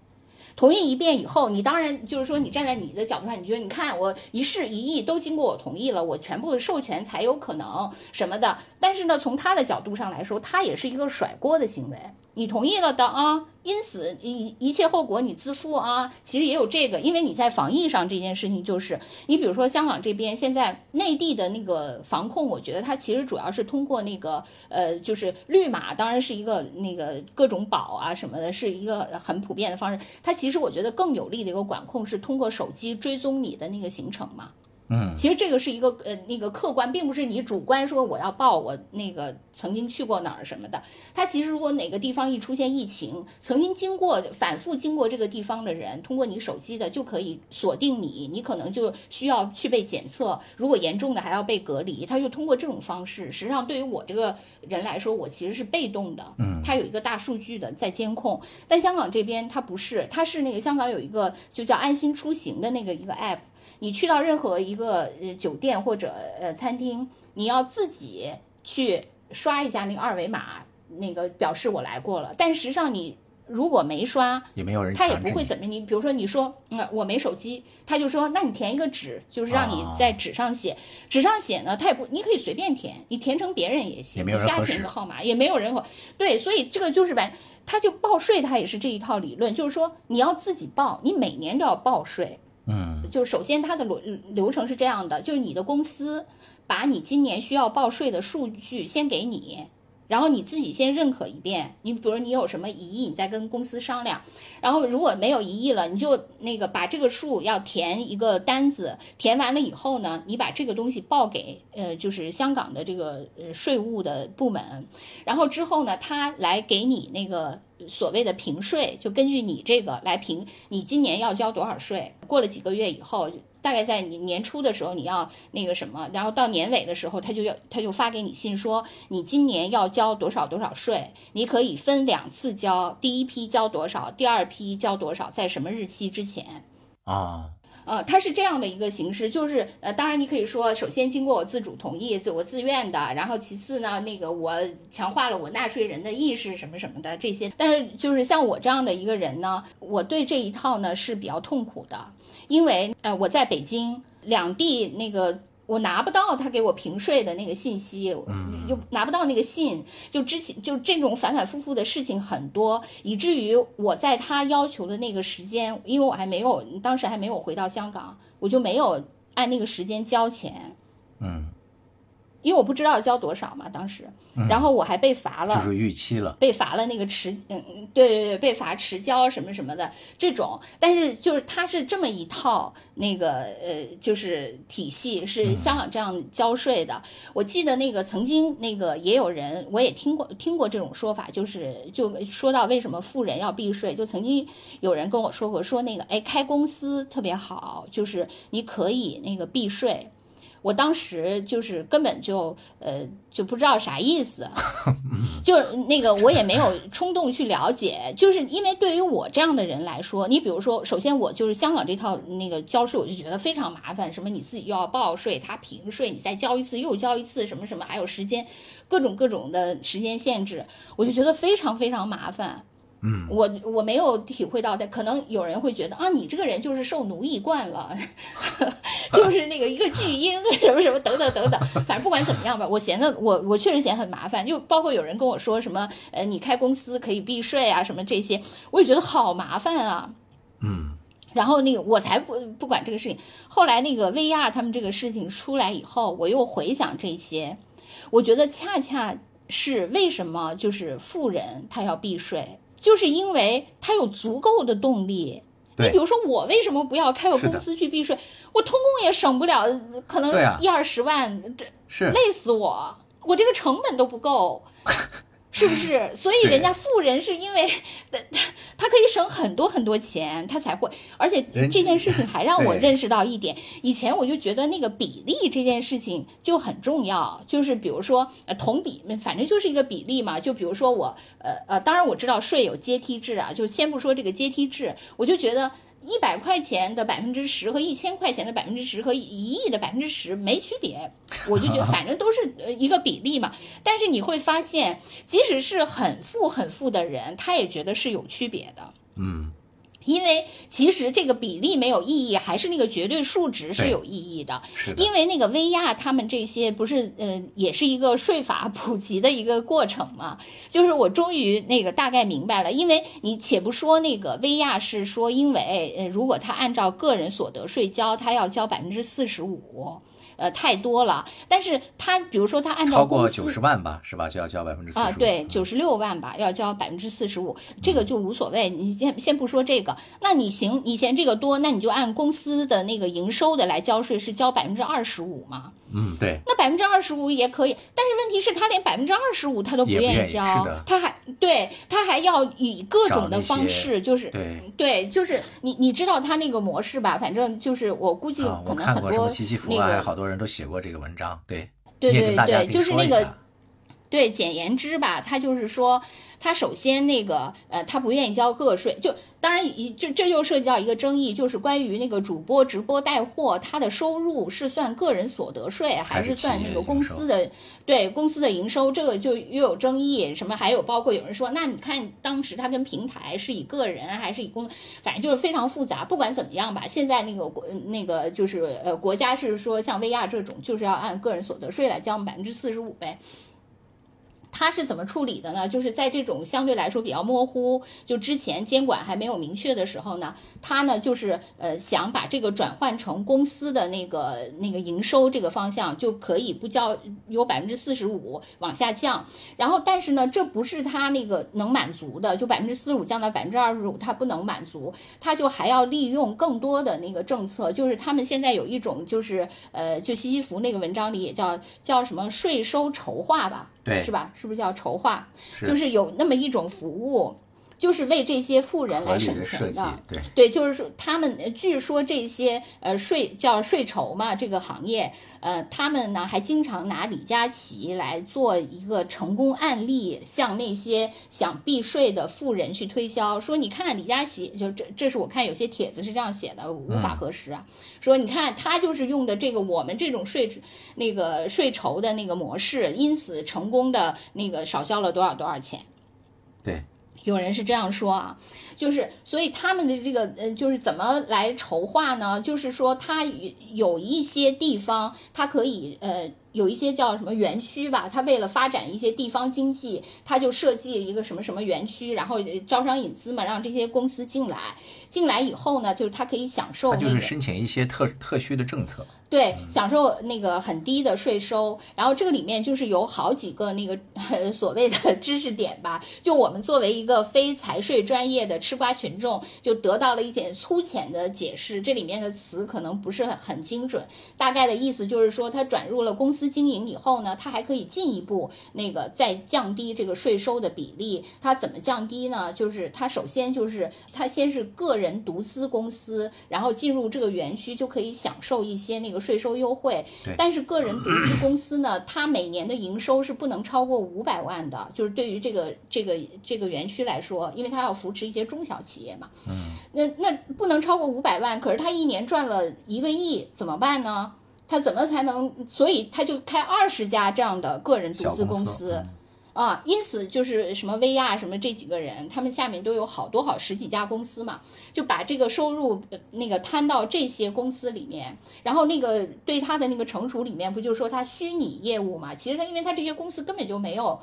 同意一遍以后，你当然就是说你站在你的角度上，你觉得你看我一事一议都经过我同意了，我全部授权才有可能什么的。但是呢，从他的角度上来说，他也是一个甩锅的行为。你同意了的啊，因此一一切后果你自负啊。其实也有这个，因为你在防疫上这件事情，就是你比如说香港这边现在内地的那个防控，我觉得它其实主要是通过那个呃，就是绿码，当然是一个那个各种保啊什么的，是一个很普遍的方式。它其实我觉得更有力的一个管控是通过手机追踪你的那个行程嘛。嗯，其实这个是一个呃那个客观，并不是你主观说我要报我那个曾经去过哪儿什么的。它其实如果哪个地方一出现疫情，曾经经过反复经过这个地方的人，通过你手机的就可以锁定你，你可能就需要去被检测，如果严重的还要被隔离。他就通过这种方式，实际上对于我这个人来说，我其实是被动的。嗯，它有一个大数据的在监控，但香港这边它不是，它是那个香港有一个就叫安心出行的那个一个 app。你去到任何一个呃酒店或者呃餐厅，你要自己去刷一下那个二维码，那个表示我来过了。但实际上你如果没刷，也没有人，他也不会怎么你。比如说你说嗯我没手机，他就说那你填一个纸，就是让你在纸上写。纸上写呢，他也不，你可以随便填，你填成别人也行，你瞎填个号码也没有人对，所以这个就是吧，他就报税，他也是这一套理论，就是说你要自己报，你每年都要报税。嗯，就首先它的流流程是这样的，就是你的公司把你今年需要报税的数据先给你。然后你自己先认可一遍，你比如你有什么疑义，你再跟公司商量。然后如果没有疑义了，你就那个把这个数要填一个单子，填完了以后呢，你把这个东西报给呃就是香港的这个呃税务的部门，然后之后呢，他来给你那个所谓的评税，就根据你这个来评你今年要交多少税。过了几个月以后。大概在你年初的时候，你要那个什么，然后到年尾的时候，他就要他就发给你信说，你今年要交多少多少税，你可以分两次交，第一批交多少，第二批交多少，在什么日期之前啊？呃，它是这样的一个形式，就是呃，当然你可以说，首先经过我自主同意，就我自愿的，然后其次呢，那个我强化了我纳税人的意识什么什么的这些，但是就是像我这样的一个人呢，我对这一套呢是比较痛苦的，因为呃我在北京两地那个。我拿不到他给我评税的那个信息，又拿不到那个信，就之前就这种反反复复的事情很多，以至于我在他要求的那个时间，因为我还没有当时还没有回到香港，我就没有按那个时间交钱。嗯。因为我不知道交多少嘛，当时，然后我还被罚了，就是逾期了，被罚了那个迟，嗯嗯，对对对，被罚迟交什么什么的这种，但是就是它是这么一套那个呃，就是体系是香港这样交税的。我记得那个曾经那个也有人，我也听过听过这种说法，就是就说到为什么富人要避税，就曾经有人跟我说过，说那个哎开公司特别好，就是你可以那个避税。我当时就是根本就呃就不知道啥意思，就是那个我也没有冲动去了解，就是因为对于我这样的人来说，你比如说，首先我就是香港这套那个交税，我就觉得非常麻烦，什么你自己又要报税，他平税，你再交一次又交一次，什么什么，还有时间，各种各种的时间限制，我就觉得非常非常麻烦。嗯，我我没有体会到，的可能有人会觉得啊，你这个人就是受奴役惯了，就是那个一个巨婴什么什么等等等等，反正不管怎么样吧，我嫌的我我确实嫌很麻烦，就包括有人跟我说什么呃，你开公司可以避税啊什么这些，我也觉得好麻烦啊。嗯，然后那个我才不不管这个事情，后来那个薇娅他们这个事情出来以后，我又回想这些，我觉得恰恰是为什么就是富人他要避税。就是因为他有足够的动力。你比如说，我为什么不要开个公司去避税？我通共也省不了，可能一二十万，这是累死我，我这个成本都不够。是不是？所以人家富人是因为他他可以省很多很多钱，他才会。而且这件事情还让我认识到一点，以前我就觉得那个比例这件事情就很重要，就是比如说呃同比，反正就是一个比例嘛。就比如说我呃呃，当然我知道税有阶梯制啊，就先不说这个阶梯制，我就觉得。一百块钱的百分之十和一千块钱的百分之十和一亿的百分之十没区别，我就觉得 反正都是呃一个比例嘛。但是你会发现，即使是很富很富的人，他也觉得是有区别的。嗯。因为其实这个比例没有意义，还是那个绝对数值是有意义的。因为那个威亚他们这些不是呃，也是一个税法普及的一个过程嘛。就是我终于那个大概明白了，因为你且不说那个威亚是说，因为呃，如果他按照个人所得税交，他要交百分之四十五。呃，太多了，但是他比如说他按照超过九十万吧，是吧？就要交百分之四十啊，对，九十六万吧，要交百分之四十五，这个就无所谓。你先先不说这个，那你行，你嫌这个多，那你就按公司的那个营收的来交税，是交百分之二十五嘛？嗯，对。那百分之二十五也可以，但是问题是，他连百分之二十五他都不愿意交，他还对他还要以各种的方式，就是对对，就是你你知道他那个模式吧？反正就是我估计可能很多那个好多。人都写过这个文章，对对对对，就是那个，对简言之吧，他就是说，他首先那个呃，他不愿意交个税，就。当然，一这这又涉及到一个争议，就是关于那个主播直播带货，他的收入是算个人所得税，还是算那个公司的对公司的营收？这个就又有争议。什么还有包括有人说，那你看当时他跟平台是以个人还是以公，反正就是非常复杂。不管怎么样吧，现在那个国那个就是呃国家是说像薇娅这种，就是要按个人所得税来交百分之四十五呗。他是怎么处理的呢？就是在这种相对来说比较模糊，就之前监管还没有明确的时候呢，他呢就是呃想把这个转换成公司的那个那个营收这个方向，就可以不交有百分之四十五往下降。然后但是呢，这不是他那个能满足的，就百分之四十五降到百分之二十五，他不能满足，他就还要利用更多的那个政策。就是他们现在有一种就是呃，就西西弗那个文章里也叫叫什么税收筹划吧。对，是吧？是不是叫筹划？就是有那么一种服务，就是为这些富人来省钱的。对，对，就是说他们据说这些呃税叫税筹嘛，这个行业。呃，他们呢还经常拿李佳琦来做一个成功案例，向那些想避税的富人去推销，说你看李佳琦，就这这是我看有些帖子是这样写的，无法核实啊。说你看他就是用的这个我们这种税那个税筹的那个模式，因此成功的那个少交了多少多少钱。对。有人是这样说啊，就是所以他们的这个呃，就是怎么来筹划呢？就是说，他有一些地方，他可以呃。有一些叫什么园区吧，他为了发展一些地方经济，他就设计一个什么什么园区，然后招商引资嘛，让这些公司进来。进来以后呢，就是他可以享受，他就是申请一些特特需的政策，对，享受那个很低的税收。然后这个里面就是有好几个那个 所谓的知识点吧，就我们作为一个非财税专业的吃瓜群众，就得到了一点粗浅的解释。这里面的词可能不是很精准，大概的意思就是说，他转入了公司。经营以后呢，它还可以进一步那个再降低这个税收的比例。它怎么降低呢？就是它首先就是它先是个人独资公司，然后进入这个园区就可以享受一些那个税收优惠。但是个人独资公司呢，它每年的营收是不能超过五百万的。就是对于这个这个这个园区来说，因为它要扶持一些中小企业嘛。嗯。那那不能超过五百万，可是他一年赚了一个亿，怎么办呢？他怎么才能？所以他就开二十家这样的个人独资公司，啊，因此就是什么薇娅什么这几个人，他们下面都有好多好十几家公司嘛，就把这个收入呃那个摊到这些公司里面，然后那个对他的那个惩处里面不就说他虚拟业务嘛？其实他因为他这些公司根本就没有。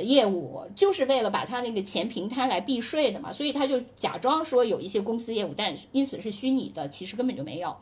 业务就是为了把他那个钱平摊来避税的嘛，所以他就假装说有一些公司业务，但因此是虚拟的，其实根本就没有。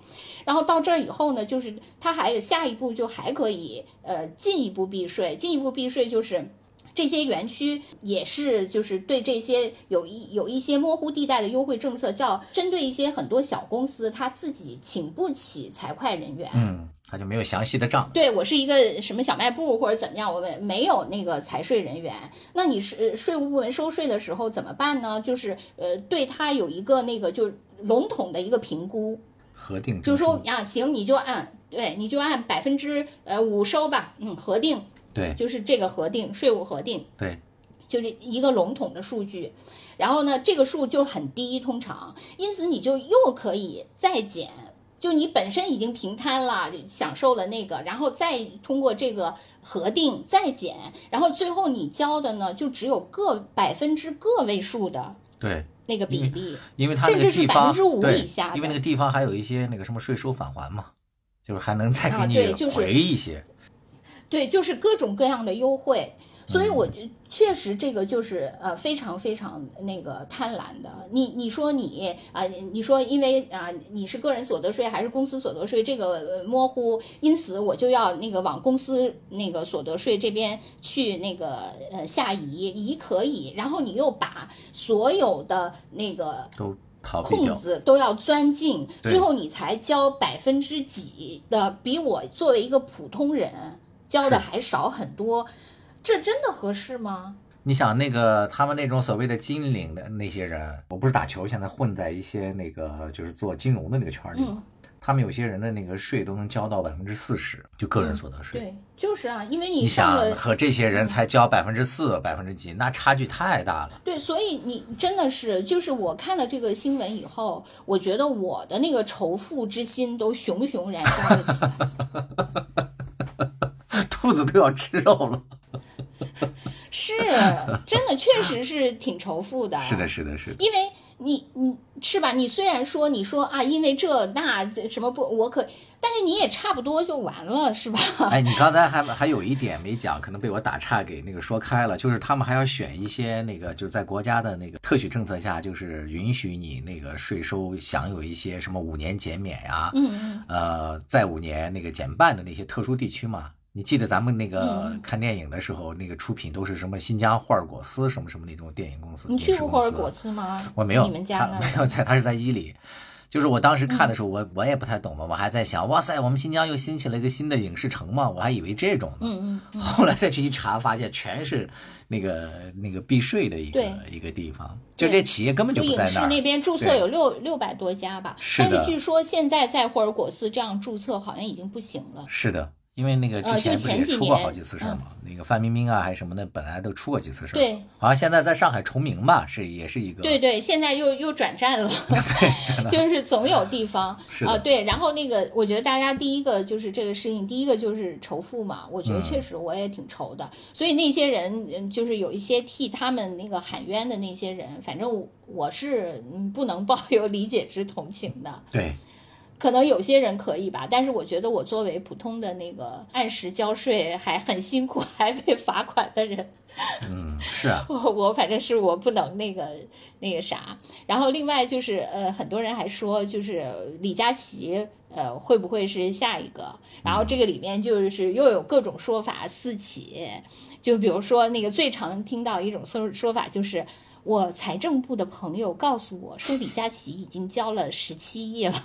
然后到这儿以后呢，就是他还有下一步就还可以呃进一步避税，进一步避税就是。这些园区也是，就是对这些有一有一些模糊地带的优惠政策，叫针对一些很多小公司，他自己请不起财会人员，嗯，他就没有详细的账。对我是一个什么小卖部或者怎么样，我们没有那个财税人员，那你是呃税务部门收税的时候怎么办呢？就是呃对他有一个那个就笼统的一个评估，核定就是说啊行，你就按对你就按百分之呃五收吧，嗯核定对。就是这个核定税务核定，对，就是一个笼统的数据，然后呢，这个数就很低，通常，因此你就又可以再减，就你本身已经平摊了，享受了那个，然后再通过这个核定再减，然后最后你交的呢，就只有个百分之个位数的对，那个比例，因为它那甚至是个地方5%以下因为那个地方还有一些那个什么税收返还嘛，就是还能再啊给你就是回一些。对，就是各种各样的优惠。所以，嗯我觉确实这个就是呃非常非常那个贪婪的。你你说你啊、你说因为啊、你是个人所得税还是公司所得税这个呃模糊，因此我就要那个往公司那个所得税这边去那个呃下移，移可以，然后你又把所有的那个都空。子都要钻进，最后你才交百分之几的，比我作为一个普通人交的还少很多，这真的合适吗？你想那个他们那种所谓的金领的那些人，我不是打球，现在混在一些那个就是做金融的那个圈里嘛，嗯他们有些人的那个税都能交到百分之四十，就个人所得税。对，就是啊，因为你想。和这些人才交百分之四、百分之几，那差距太大了。对，所以你真的是，就是我看了这个新闻以后，我觉得我的那个仇富之心都熊熊燃烧了起来。兔子都要吃肉了。是，真的，确实是挺仇富的。是的，是的，是的。因为你你是吧？你虽然说你说啊，因为这那这什么不我可，但是你也差不多就完了，是吧？哎，你刚才还还有一点没讲，可能被我打岔给那个说开了，就是他们还要选一些那个，就是在国家的那个特许政策下，就是允许你那个税收享有一些什么五年减免呀、嗯嗯，呃，在五年那个减半的那些特殊地区嘛。你记得咱们那个嗯看电影的时候，那个出品都是什么新疆霍尔果斯什么什么那种电影公司？你去过霍尔果斯吗？我没有，你们家他没有在，他是在伊犁。就是我当时看的时候，我我也不太懂嘛，我还在想，哇塞，我们新疆又兴起了一个新的影视城嘛，我还以为这种呢。嗯嗯，后来再去一查，发现全是那个那个避税的一个一个地方，就这企业根本就不在那儿。那边注册有六六百多家吧，但是据说现在在霍尔果斯这样注册好像已经不行了。是的，因为那个呃之前不是出过好几次事儿嘛，那个范冰冰啊，还是什么的，本来都出过几次事儿。对，好像现在在上海重名吧，是也是一个。对对，现在又又转战了 就是总有地方 是啊、对。然后那个，我觉得大家第一个就是这个事情，第一个就是仇富嘛，我觉得嗯确实我也挺愁的。所以那些人，嗯，就是有一些替他们那个喊冤的那些人，反正我我是嗯不能抱有理解之同情的。对可能有些人可以吧，但是我觉得我作为普通的那个按时交税还很辛苦 还被罚款的人，嗯，是啊，我我反正是我不能那个那个啥，然后另外就是呃，很多人还说就是李佳琦呃会不会是下一个？然后这个里面就是又有各种说法四起，就比如说那个最常听到一种说说法就是。我财政部的朋友告诉我说，李佳琦已经交了十七亿了，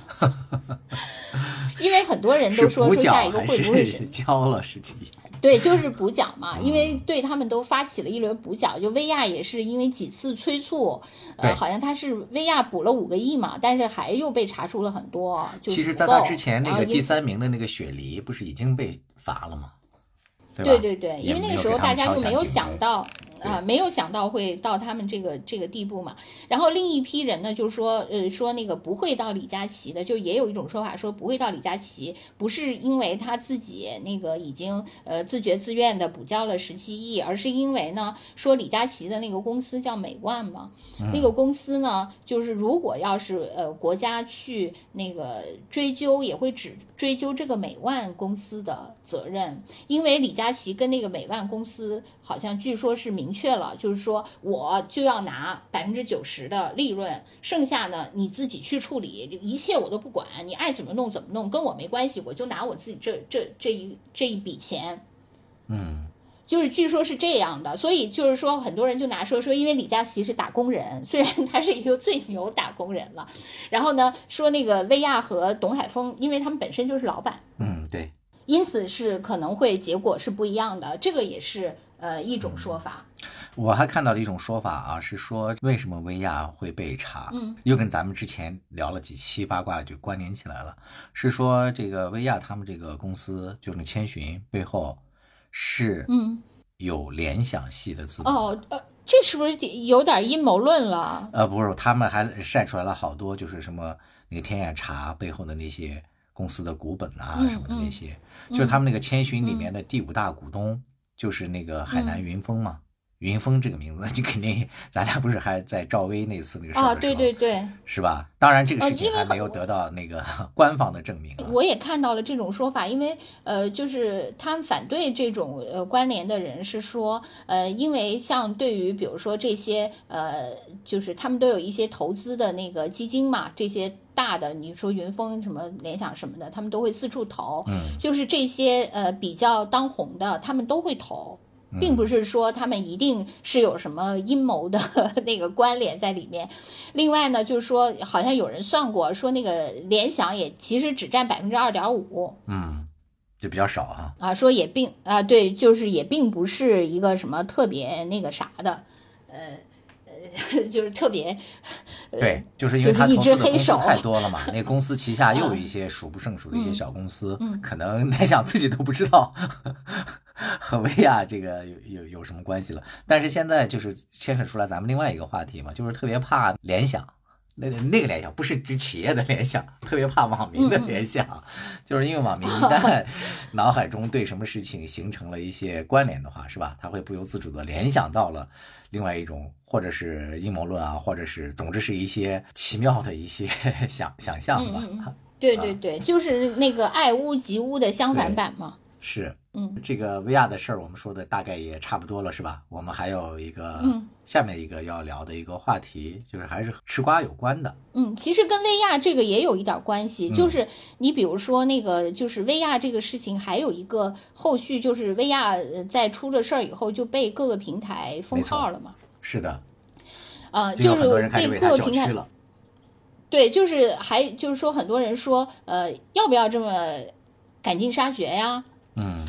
因为很多人都说补说下一个会不会是 交了十七亿？对，就是补缴嘛，因为对他们都发起了一轮补缴，就薇娅也是因为几次催促，对呃，好像他是薇娅补了五个亿嘛，但是还又被查出了很多，就其实，在他之前，那个第三名的那个雪梨不是已经被罚了吗？对？对对因为那个时候大家就没有想到，啊，没有想到会到他们这个这个地步嘛。然后另一批人呢，就是说，呃，说那个不会到李佳琦的，就也有一种说法说不会到李佳琦，不是因为他自己那个已经呃自觉自愿的补交了十七亿，而是因为呢，说李佳琦的那个公司叫美万嘛，那个公司呢，就是如果要是呃国家去那个追究，也会只追究这个美万公司的责任，因为李佳琦跟那个美万公司好像据说是明确了，就是说我就要拿百分之九十的利润，剩下呢你自己去处理，一切我都不管，你爱怎么弄怎么弄，跟我没关系，我就拿我自己这这这一这一笔钱，嗯，就是据说是这样的，所以就是说很多人就拿说说，因为李佳琦是打工人，虽然他是一个最牛打工人了，然后呢说那个薇娅和董海峰，因为他们本身就是老板，嗯，对，因此是可能会结果是不一样的，这个也是呃一种说法。我还看到了一种说法啊，是说为什么薇娅会被查？嗯，又跟咱们之前聊了几期八卦就关联起来了，是说这个薇娅他们这个公司就是千寻背后是嗯有联想系的资本。哦呃，这是不是有点阴谋论了？呃，不是，他们还晒出来了好多，就是什么那个天眼查背后的那些公司的股本啊嗯什么的那些，就是他们那个千寻里面的第五大股东，就是那个海南云峰嘛。云峰这个名字，你肯定，咱俩不是还在赵薇那次那个事候，对对对，是吧？当然，这个事情还没有得到那个 官方的证明啊。我也看到了这种说法，因为呃，就是他们反对这种呃关联的人是说，呃，因为像对于比如说这些呃，就是他们都有一些投资的那个基金嘛，这些大的，你说云峰什么联想什么的，他们都会四处投，嗯，就是这些呃比较当红的，他们都会投。并不是说他们一定是有什么阴谋的 那个关联在里面。另外呢，就是说，好像有人算过，说那个联想也其实只占百分之二点五。嗯，就比较少啊。啊，说也并啊对，就是也并不是一个什么特别那个啥的，呃呃，就是特别对，就是因为他投资的公司只黑手。太多了嘛，那公司旗下又有一些数不胜数的一些小公司，可能联想自己都不知道 和薇娅这个有有有什么关系了。但是现在就是牵扯出来咱们另外一个话题嘛，就是特别怕联想。那那个联想不是指企业的联想，特别怕网民的联想，就是因为网民一 旦脑海中对什么事情形成了一些关联的话，是吧？他会不由自主的联想到了另外一种，或者是阴谋论啊，或者是总之是一些奇妙的一些 想想象吧。对对对，就是那个爱屋及乌的相反版嘛。是，嗯，这个薇娅的事儿我们说的大概也差不多了，是吧？我们还有一个，嗯，下面一个要聊的一个话题，就是还是吃瓜有关的。嗯，其实跟薇娅这个也有一点关系，就是你比如说那个，就是薇娅这个事情，还有一个后续，就是薇娅呃在出了事儿以后就被各个平台封号了嘛。是的，啊、就有很多人开被各个平台屈了。对，就是还就是说，很多人说，呃，要不要这么赶尽杀绝呀？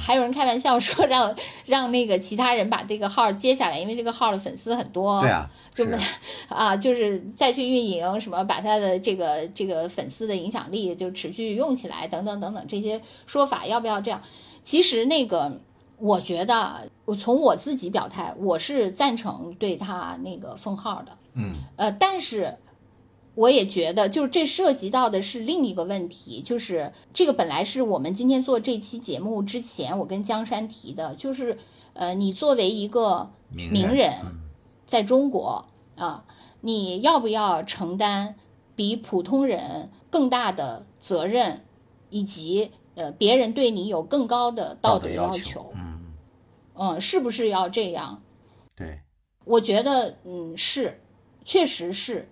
嗯，还有人开玩笑 说让让那个其他人把这个号接下来，因为这个号的粉丝很多。对啊，就是 啊，就是再去运营什么，把他的这个这个粉丝的影响力就持续用起来，等等等等这些说法，要不要这样？其实那个，我觉得我从我自己表态，我是赞成对他那个封号的。嗯，呃，但是我也觉得，就是这涉及到的是另一个问题，就是这个本来是我们今天做这期节目之前，我跟江山提的，就是呃，你作为一个名名人嗯在中国啊，你要不要承担比普通人更大的责任，以及呃别人对你有更高的道德德要求？嗯，嗯，是不是要这样？对，我觉得，嗯，是，确实是。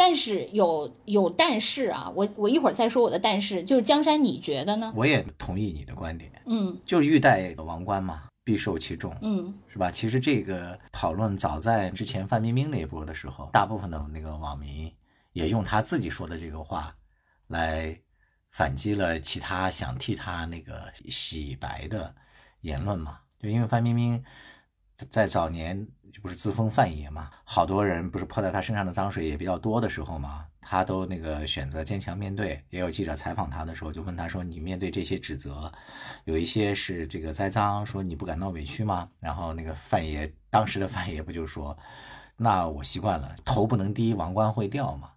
但是有有但是啊，我我一会儿再说我的但是，就是江山，你觉得呢？我也同意你的观点，嗯就是欲戴王冠嘛，必受其重。嗯是吧？其实这个讨论早在之前范冰冰那一波的时候，大部分的那个网民也用他自己说的这个话来反击了其他想替他那个洗白的言论嘛。就因为范冰冰在早年就就不是自封范爷嘛，好多人不是泼在他身上的脏水也比较多的时候嘛，他都那个选择坚强面对。也有记者采访他的时候，就问他说：“你面对这些指责，有一些是这个栽赃，说你不感到委屈吗？”然后那个范爷当时的范爷不就说，那我习惯了，头不能低，王冠会掉嘛，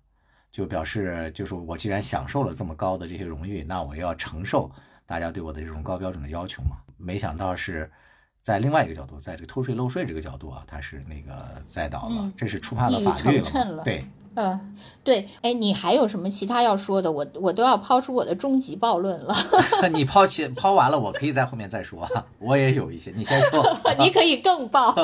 就表示就是我既然享受了这么高的这些荣誉，那我要承受大家对我的这种高标准的要求嘛。没想到是在另外一个角度，在这个偷税漏税这个角度啊，他是那个栽倒了，这是触犯了法律了，对。嗯，对，哎，你还有什么其他要说的？我我都要抛出我的终极暴论了。你抛起抛完了，我可以在后面再说。我也有一些，你先说。你可以更暴。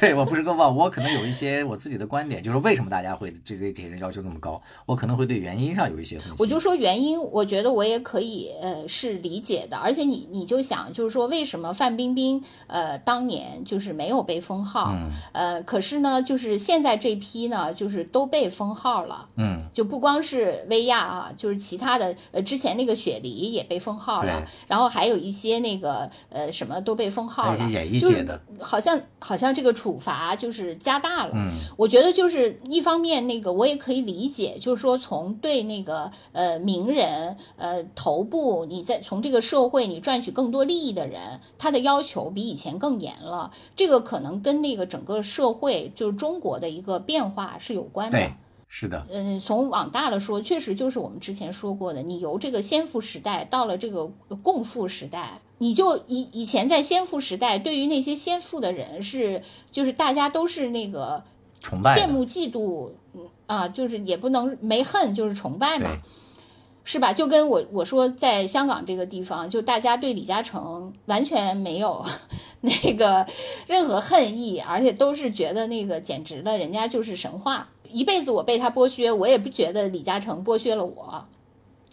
对我不是更暴，我可能有一些我自己的观点，就是为什么大家会对对这些人要求这么高？我可能会对原因上有一些分析。我就说原因，我觉得我也可以呃是理解的。而且你你就想，就是说为什么范冰冰呃当年就是没有被封号，呃，可是呢，就是现在这批呢，就是都被封。号了，嗯，就不光是薇娅啊，就是其他的，呃，之前那个雪梨也被封号了，然后还有一些那个呃什么都被封号了，演艺界的，好像好像这个处罚就是加大了，嗯，我觉得就是一方面那个我也可以理解，就是说从对那个呃名人呃头部你在从这个社会你赚取更多利益的人，他的要求比以前更严了，这个可能跟那个整个社会就是中国的一个变化是有关的。是的，嗯，从往大了说，确实就是我们之前说过的，你由这个先富时代到了这个共富时代，你就以以前在先富时代，对于那些先富的人是，就是大家都是那个崇拜、羡慕、嫉妒，嗯啊，就是也不能没恨，就是崇拜嘛，是吧？就跟我我说，在香港这个地方，就大家对李嘉诚完全没有 那个任何恨意，而且都是觉得那个简直了，人家就是神话。一辈子我被他剥削，我也不觉得李嘉诚剥削了我，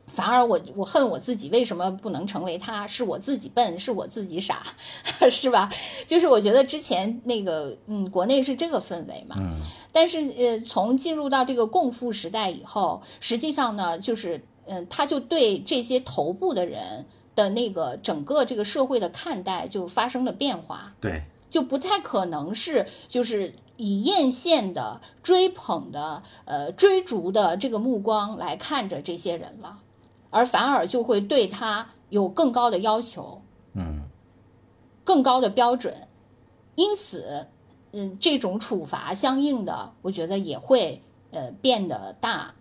反而我我恨我自己，为什么不能成为他？是我自己笨，是我自己傻，是吧？就是我觉得之前那个嗯，国内是这个氛围嘛，嗯，但是呃，从进入到这个共富时代以后，实际上呢，就是嗯，他就对这些头部的人的那个整个这个社会的看待就发生了变化，对，就不太可能是就是。以艳羡的、追捧的、呃追逐的这个目光来看着这些人了，而反而就会对他有更高的要求，嗯，更高的标准，因此，嗯，这种处罚相应的，我觉得也会呃变得大，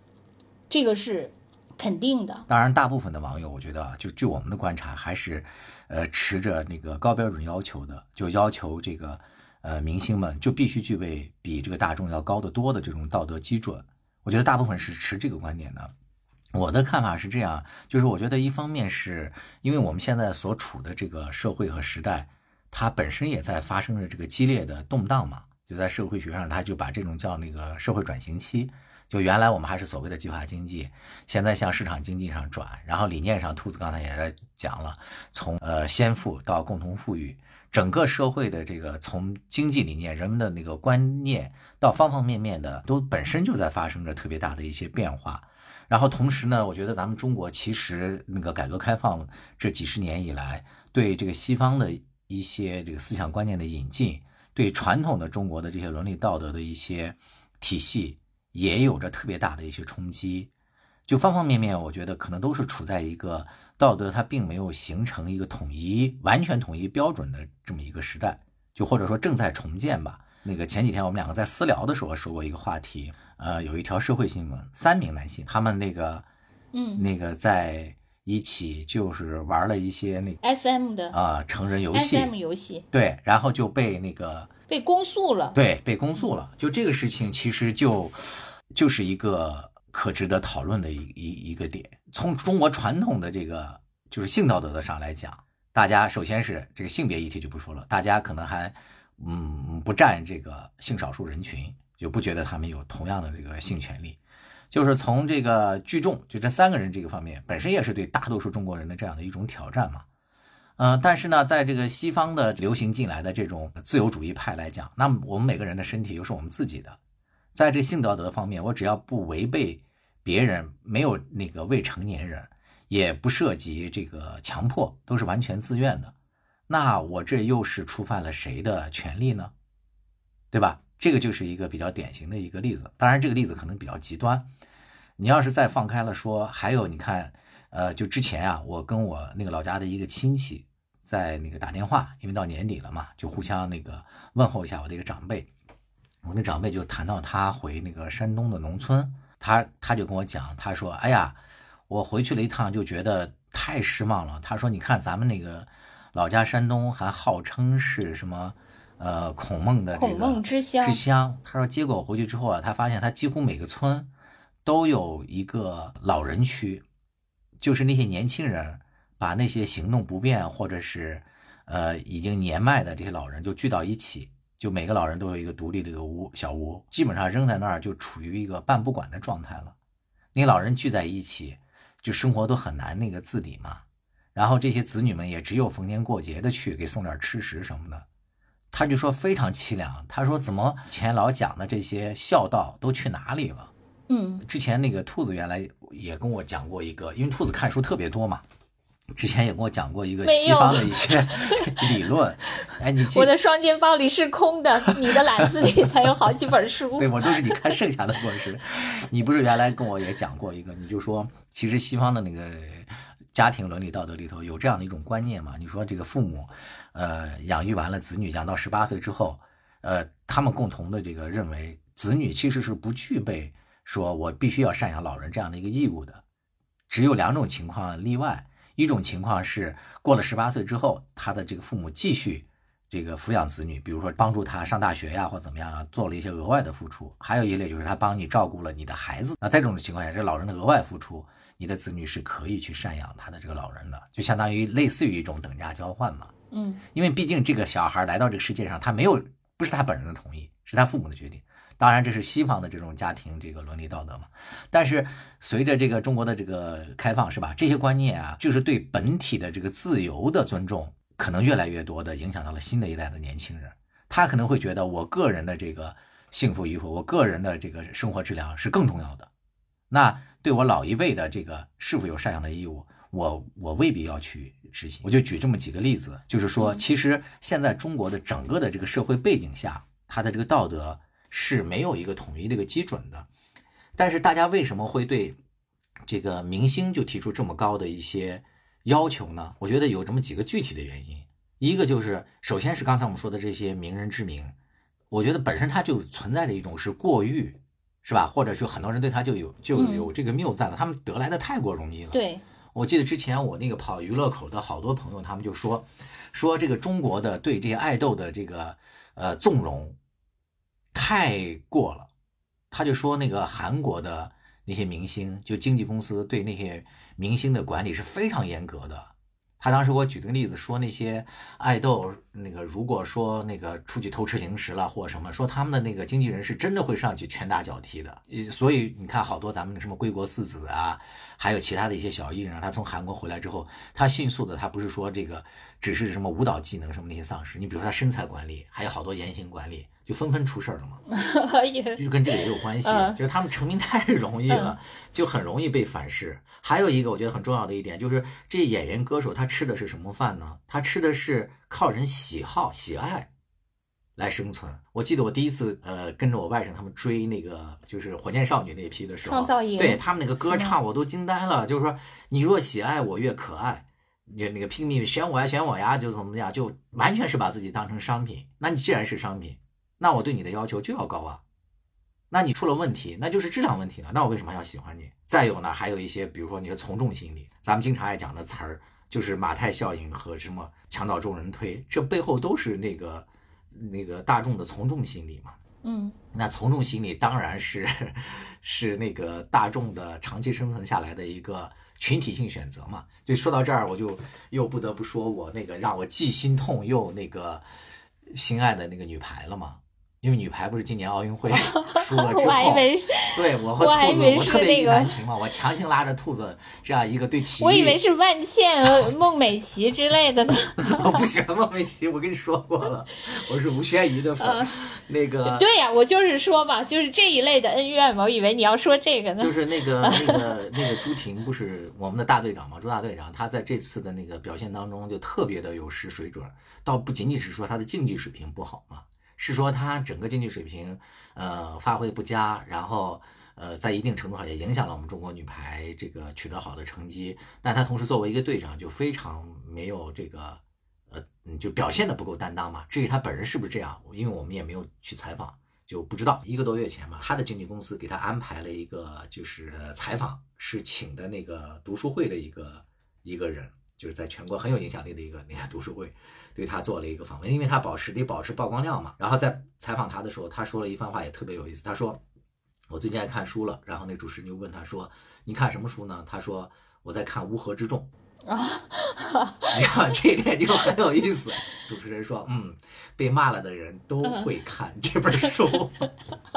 这个是肯定的。当然，大部分的网友，我觉得就据我们的观察，还是呃持着那个高标准要求的，就要求这个。呃，明星们就必须具备比这个大众要高得多的这种道德基准。我觉得大部分是持这个观点的。我的看法是这样，就是我觉得一方面是因为我们现在所处的这个社会和时代，它本身也在发生着这个激烈的动荡嘛。就在社会学上，他就把这种叫那个社会转型期。就原来我们还是所谓的计划经济，现在向市场经济上转，然后理念上，兔子刚才也在讲了，从呃先富到共同富裕。整个社会的这个从经济理念、人们的那个观念到方方面面的，都本身就在发生着特别大的一些变化。然后同时呢，我觉得咱们中国其实那个改革开放这几十年以来，对这个西方的一些这个思想观念的引进，对传统的中国的这些伦理道德的一些体系，也有着特别大的一些冲击。就方方面面，我觉得可能都是处在一个。道德它并没有形成一个统一、完全统一标准的这么一个时代，就或者说正在重建吧。那个前几天我们两个在私聊的时候说过一个话题，呃，有一条社会新闻，三名男性他们那个，嗯，那个在一起就是玩了一些那 S M 的啊成人游戏，S M 游戏，对，然后就被那个被公诉了，对，被公诉了。就这个事情其实就就是一个可值得讨论的一一一个点。从中国传统的这个就是性道德的上来讲，大家首先是这个性别议题就不说了，大家可能还嗯不占这个性少数人群，就不觉得他们有同样的这个性权利。就是从这个聚众，就这三个人这个方面，本身也是对大多数中国人的这样的一种挑战嘛。嗯，但是呢，在这个西方的流行进来的这种自由主义派来讲，那我们每个人的身体又是我们自己的，在这性道德方面，我只要不违背。别人没有那个未成年人，也不涉及这个强迫，都是完全自愿的。那我这又是触犯了谁的权利呢？对吧？这个就是一个比较典型的一个例子。当然，这个例子可能比较极端。你要是再放开了说，还有你看，呃，就之前啊，我跟我那个老家的一个亲戚在那个打电话，因为到年底了嘛，就互相那个问候一下我的一个长辈。我那长辈就谈到他回那个山东的农村，他他就跟我讲，他说：“哎呀，我回去了一趟，就觉得太失望了。”他说：“你看咱们那个老家山东还号称是什么，呃，孔孟的这孔孟个之乡之乡。”他说：“结果我回去之后啊，他发现他几乎每个村都有一个老人区，就是那些年轻人把那些行动不便或者是呃已经年迈的这些老人就聚到一起，就每个老人都有一个独立的一个屋小屋，基本上扔在那儿就处于一个半不管的状态了。那老人聚在一起，就生活都很难那个自理嘛。然后这些子女们也只有逢年过节的去给送点吃食什么的。他就说非常凄凉，他说怎么以前老讲的这些孝道都去哪里了？嗯之前那个兔子原来也跟我讲过一个，因为兔子看书特别多嘛，之前也跟我讲过一个西方的一些理论。哎，你我的双肩包里是空的，你的篮子里才有好几本书。对我都是你看剩下的故事。你不是原来跟我也讲过一个，你就说其实西方的那个家庭伦理道德里头有这样的一种观念嘛？你说这个父母，呃，养育完了子女，养到十八岁之后，呃，他们共同的这个认为，子女其实是不具备说我必须要赡养老人这样的一个义务的，只有两种情况例外。一种情况是过了十八岁之后，他的这个父母继续这个抚养子女，比如说帮助他上大学呀，或怎么样啊，做了一些额外的付出。还有一类就是他帮你照顾了你的孩子。那在这种情况下，这老人的额外付出，你的子女是可以去赡养他的这个老人的，就相当于类似于一种等价交换嘛。嗯因为毕竟这个小孩来到这个世界上，他没有不是他本人的同意，是他父母的决定。当然，这是西方的这种家庭这个伦理道德嘛。但是随着这个中国的这个开放，是吧？这些观念啊，就是对本体的这个自由的尊重，可能越来越多的影响到了新的一代的年轻人。他可能会觉得，我个人的这个幸福与否，我个人的这个生活质量是更重要的。那对我老一辈的这个是否有赡养的义务，我我未必要去执行。我就举这么几个例子，就是说，其实现在中国的整个的这个社会背景下，他的这个道德是没有一个统一的一个基准的。但是大家为什么会对这个明星就提出这么高的一些要求呢？我觉得有这么几个具体的原因。一个就是，首先是刚才我们说的这些名人之名，我觉得本身它就存在着一种是过誉，是吧？或者说很多人对他就有就嗯有这个谬赞了，他们得来的太过容易了。对，我记得之前我那个跑娱乐口的好多朋友，他们就说说这个中国的对这些爱豆的这个呃纵容太过了，他就说那个韩国的那些明星，就经纪公司对那些明星的管理是非常严格的。他当时给我举了个例子，说那些爱豆那个如果说那个出去偷吃零食了或什么，说他们的那个经纪人是真的会上去拳打脚踢的。所以你看，好多咱们的什么归国四子啊，还有其他的一些小艺人，他从韩国回来之后，他迅速的，他不是说这个只是什么舞蹈技能什么那些丧失，你比如说他身材管理，还有好多言行管理，就纷纷出事儿了嘛。也就跟这个也有关系，嗯就是他们成名太容易了，就很容易被反噬。还有一个我觉得很重要的一点，就是这些演员歌手他吃的是什么饭呢？他吃的是靠人喜好喜爱来生存。我记得我第一次呃跟着我外甥他们追那个就是火箭少女那一批的时候，创造营对他们那个歌唱我都惊呆了，就是说你若喜爱我越可爱。你那个拼命选我呀选我呀，就怎么样，就完全是把自己当成商品。那你既然是商品，那我对你的要求就要高啊。那你出了问题，那就是质量问题了。那我为什么要喜欢你？再有呢，还有一些，比如说你的从众心理，咱们经常爱讲的词儿，就是马太效应和什么墙倒众人推，这背后都是那个那个大众的从众心理嘛。嗯那从众心理当然是是那个大众的长期生存下来的一个群体性选择嘛。就说到这儿，我就又不得不说我那个让我既心痛又那个心爱的那个女排了嘛。因为女排不是今年奥运会 输了之 我还以后，为是，对我和兔子我特别意那个难平嘛，我强行拉着兔子这样一个对体育，我以为是万茜、呃孟美岐之类的呢。我不喜欢孟美岐，我跟你说过了，我是吴宣仪的粉儿，那个对呀、我就是说嘛，就是这一类的恩怨嘛，我以为你要说这个呢。就是那个那个那个朱婷不是我们的大队长嘛？朱大队长他在这次的那个表现当中就特别的有失水准，倒不仅仅是说他的竞技水平不好嘛，是说他整个竞技水平呃发挥不佳，然后呃在一定程度上也影响了我们中国女排这个取得好的成绩。但他同时作为一个队长就非常没有这个呃，就表现的不够担当嘛。至于他本人是不是这样，因为我们也没有去采访，就不知道。一个多月前嘛，他的经纪公司给他安排了一个就是采访，是请的那个读书会的一个一个人，就是在全国很有影响力的一个那个读书会，对他做了一个访问，因为他保持得保持曝光量嘛。然后在采访他的时候，他说了一番话也特别有意思，他说。我最近爱看书了，然后那主持人就问他说：“你看什么书呢？”他说：“我在看《乌合之众》。” 啊，你看这一点就很有意思。主持人说：“嗯，被骂了的人都会看这本书，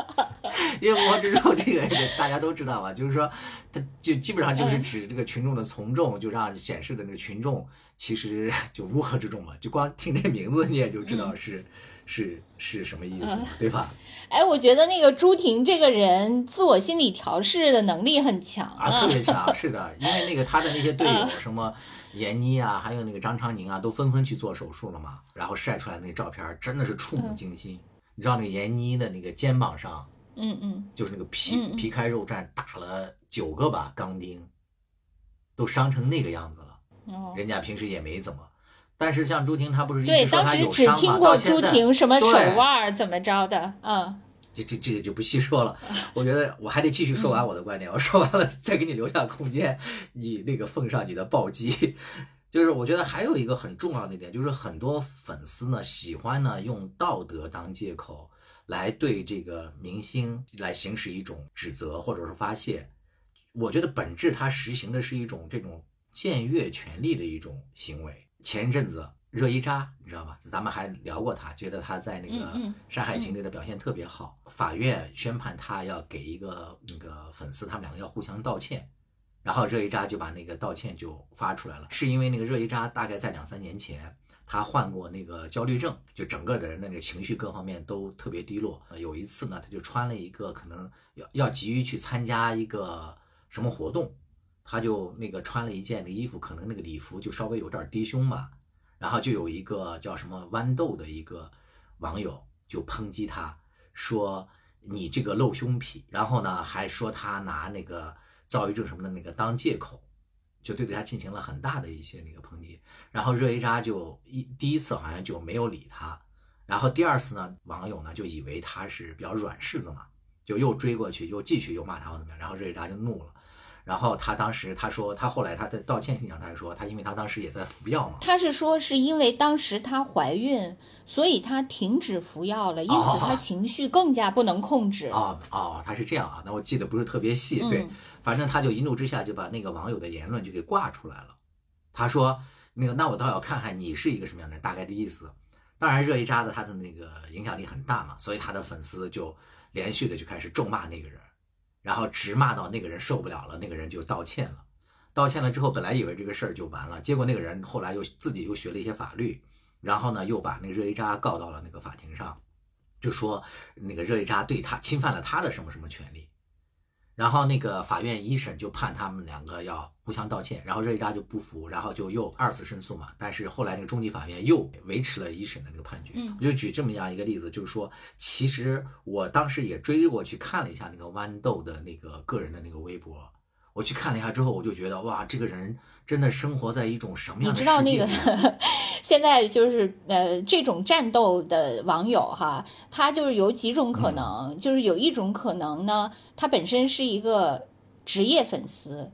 因为《乌合之众》这个大家都知道吧？就是说，他就基本上就是指这个群众的从众，就让显示的那个群众其实就乌合之众嘛。就光听这名字你也就知道是。”是是什么意思，对吧？哎，我觉得那个朱婷这个人自我心理调试的能力很强啊，特别强。是的，因为那个他的那些队友，什么闫妮啊，还有那个张常宁啊，都纷纷去做手术了嘛。然后晒出来那个照片，真的是触目惊心。你知道那个闫妮的那个肩膀上，嗯嗯，就是那个皮皮开肉绽，打了九个吧钢钉，都伤成那个样子了。哦，人家平时也没怎么。但是像朱婷，她不是一直说她有伤吗？到现在，朱婷什么手腕怎么着的？嗯，这这这个就不细说了。我觉得我还得继续说完我的观点。我说完了，再给你留下空间，你那个奉上你的暴击。就是我觉得还有一个很重要的一点，就是很多粉丝呢喜欢呢用道德当借口来对这个明星来行使一种指责或者是发泄。我觉得本质它实行的是一种这种僭越权力的一种行为。前一阵子热依扎，你知道吗？咱们还聊过他，觉得他在那个《山海情》里的表现特别好。法院宣判他要给一个那个粉丝，他们两个要互相道歉，然后热依扎就把那个道歉就发出来了。是因为那个热依扎大概在两三年前，他患过那个焦虑症，就整个的人那个情绪各方面都特别低落。有一次呢，他就穿了一个可能要要急于去参加一个什么活动。他就那个穿了一件的衣服，可能那个礼服就稍微有点低胸嘛，然后就有一个叫什么豌豆的一个网友就抨击他，说你这个露胸癖，然后呢还说他拿那个躁郁症什么的那个当借口，就对对他进行了很大的一些那个抨击。然后热依扎就一第一次好像就没有理他，然后第二次呢，网友呢就以为他是比较软柿子嘛，就又追过去又继续又骂他或怎么样，然后热依扎就怒了。然后他当时他说他后来他的道歉信上他说他因为他当时也在服药嘛，他是说是因为当时她怀孕，所以她停止服药了，因此她情绪更加不能控制。哦哦，他是这样啊，那我记得不是特别细，对，反正他就一怒之下就把那个网友的言论就给挂出来了。他说那个那我倒要看看你是一个什么样的人，大概的意思。当然热依扎的他的那个影响力很大嘛，所以他的粉丝就连续的就开始咒骂那个人。然后直骂到那个人受不了了，那个人就道歉了。道歉了之后，本来以为这个事儿就完了，结果那个人后来又自己又学了一些法律，然后呢又把那个热依扎告到了那个法庭上，就说那个热依扎对他侵犯了他的什么什么权利。然后那个法院一审就判他们两个要互相道歉，然后热依扎就不服，然后就又二次申诉嘛。但是后来那个中级法院又维持了一审的那个判决。我就举这么样一个例子，就是说，其实我当时也追过去看了一下那个豌豆的那个个人的那个微博，我去看了一下之后，我就觉得哇，这个人。真的生活在一种什么样的世界？你知道那个，现在就是呃，这种战斗的网友哈，他就是有几种可能，就是有一种可能呢，他本身是一个职业粉丝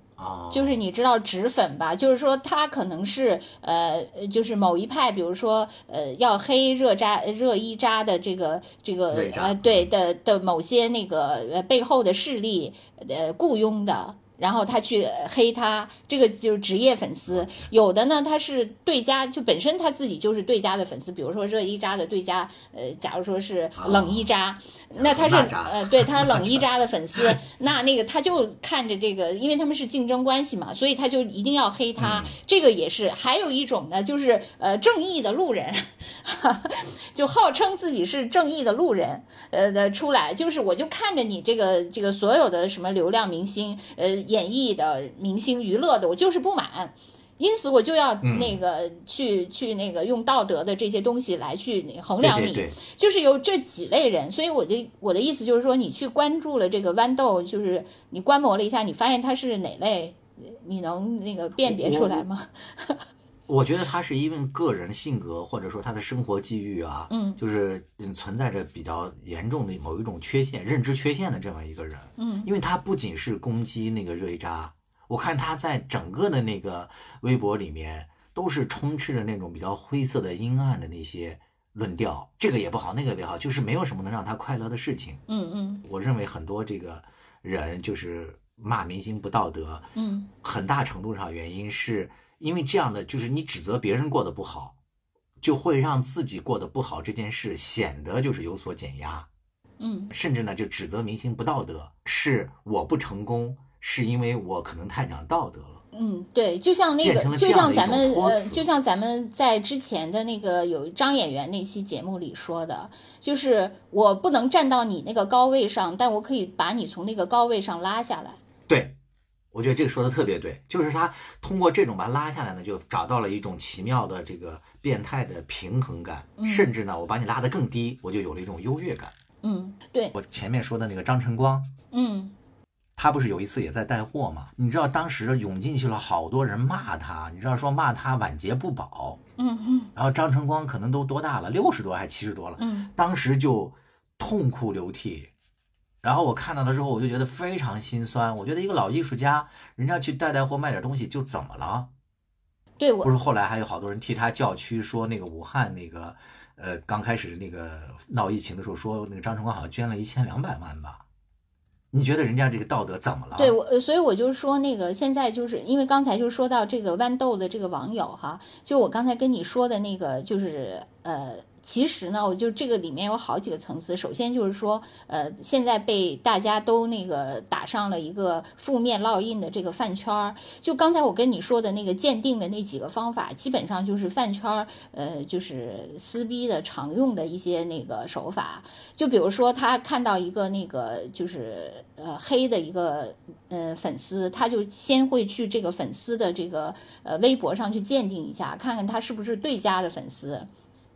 就是你知道纸粉吧？就是说他可能是呃，就是某一派，比如说呃，要黑热扎热伊扎的这个这个呃，对的的某些那个呃背后的势力呃雇佣的。然后他去黑他，这个就是职业粉丝。有的呢，他是对家，就本身他自己就是对家的粉丝。比如说热依扎的对家，呃，假如说是冷依扎，那他是呃，对他冷依扎的粉丝，那那个他就看着这个，因为他们是竞争关系嘛，所以他就一定要黑他。这个也是。还有一种呢，就是呃，正义的路人，就号称自己是正义的路人，呃的出来，就是我就看着你这个这个所有的什么流量明星，呃。演艺的明星、娱乐的，我就是不满，因此我就要那个去去那个用道德的这些东西来去衡量你，就是有这几类人，所以我就我的意思就是说，你去关注了这个豌豆，就是你观摩了一下，你发现它是哪类，你能那个辨别出来吗？我觉得他是因为个人性格或者说他的生活际遇啊，嗯就是嗯存在着比较严重的某一种缺陷，认知缺陷的这么一个人。嗯因为他不仅是攻击那个热依扎，我看他在整个的那个微博里面都是充斥着那种比较灰色的、阴暗的那些论调，这个也不好，那个也不好，就是没有什么能让他快乐的事情。嗯嗯我认为很多这个人就是骂明星不道德，嗯很大程度上原因是因为这样的，就是你指责别人过得不好，就会让自己过得不好这件事显得就是有所减压。嗯甚至呢就指责明星不道德，是我不成功，是因为我可能太讲道德了。嗯，对，就像那个，就像咱们就像咱们在之前的那个有张演员那期节目里说的，就是我不能站到你那个高位上，但我可以把你从那个高位上拉下来。对，我觉得这个说的特别对，就是他通过这种把它拉下来呢，就找到了一种奇妙的这个变态的平衡感，甚至呢，我把你拉得更低，我就有了一种优越感。嗯，对，我前面说的那个张晨光，嗯他不是有一次也在带货嘛？你知道当时涌进去了好多人骂他，你知道说骂他晚节不保，嗯嗯然后张晨光可能都多大了，六十多还七十多了，嗯当时就痛哭流涕。然后我看到了之后，我就觉得非常心酸。我觉得一个老艺术家，人家去带带货卖点东西就怎么了？对我不是后来还有好多人替他叫屈，说那个武汉那个，呃，刚开始那个闹疫情的时候，说那个张晨光好像捐了一千两百万吧？你觉得人家这个道德怎么了？对我，呃所以我就说那个现在就是因为刚才就说到这个豌豆的这个网友哈，就我刚才跟你说的那个就是呃。其实呢，我就这个里面有好几个层次。首先就是说，呃，现在被大家都那个打上了一个负面烙印的这个饭圈儿。就刚才我跟你说的那个鉴定的那几个方法，基本上就是饭圈儿，呃，就是撕逼的常用的一些那个手法。就比如说，他看到一个那个就是呃黑的一个呃粉丝，他就先会去这个粉丝的这个呃微博上去鉴定一下，看看他是不是对家的粉丝。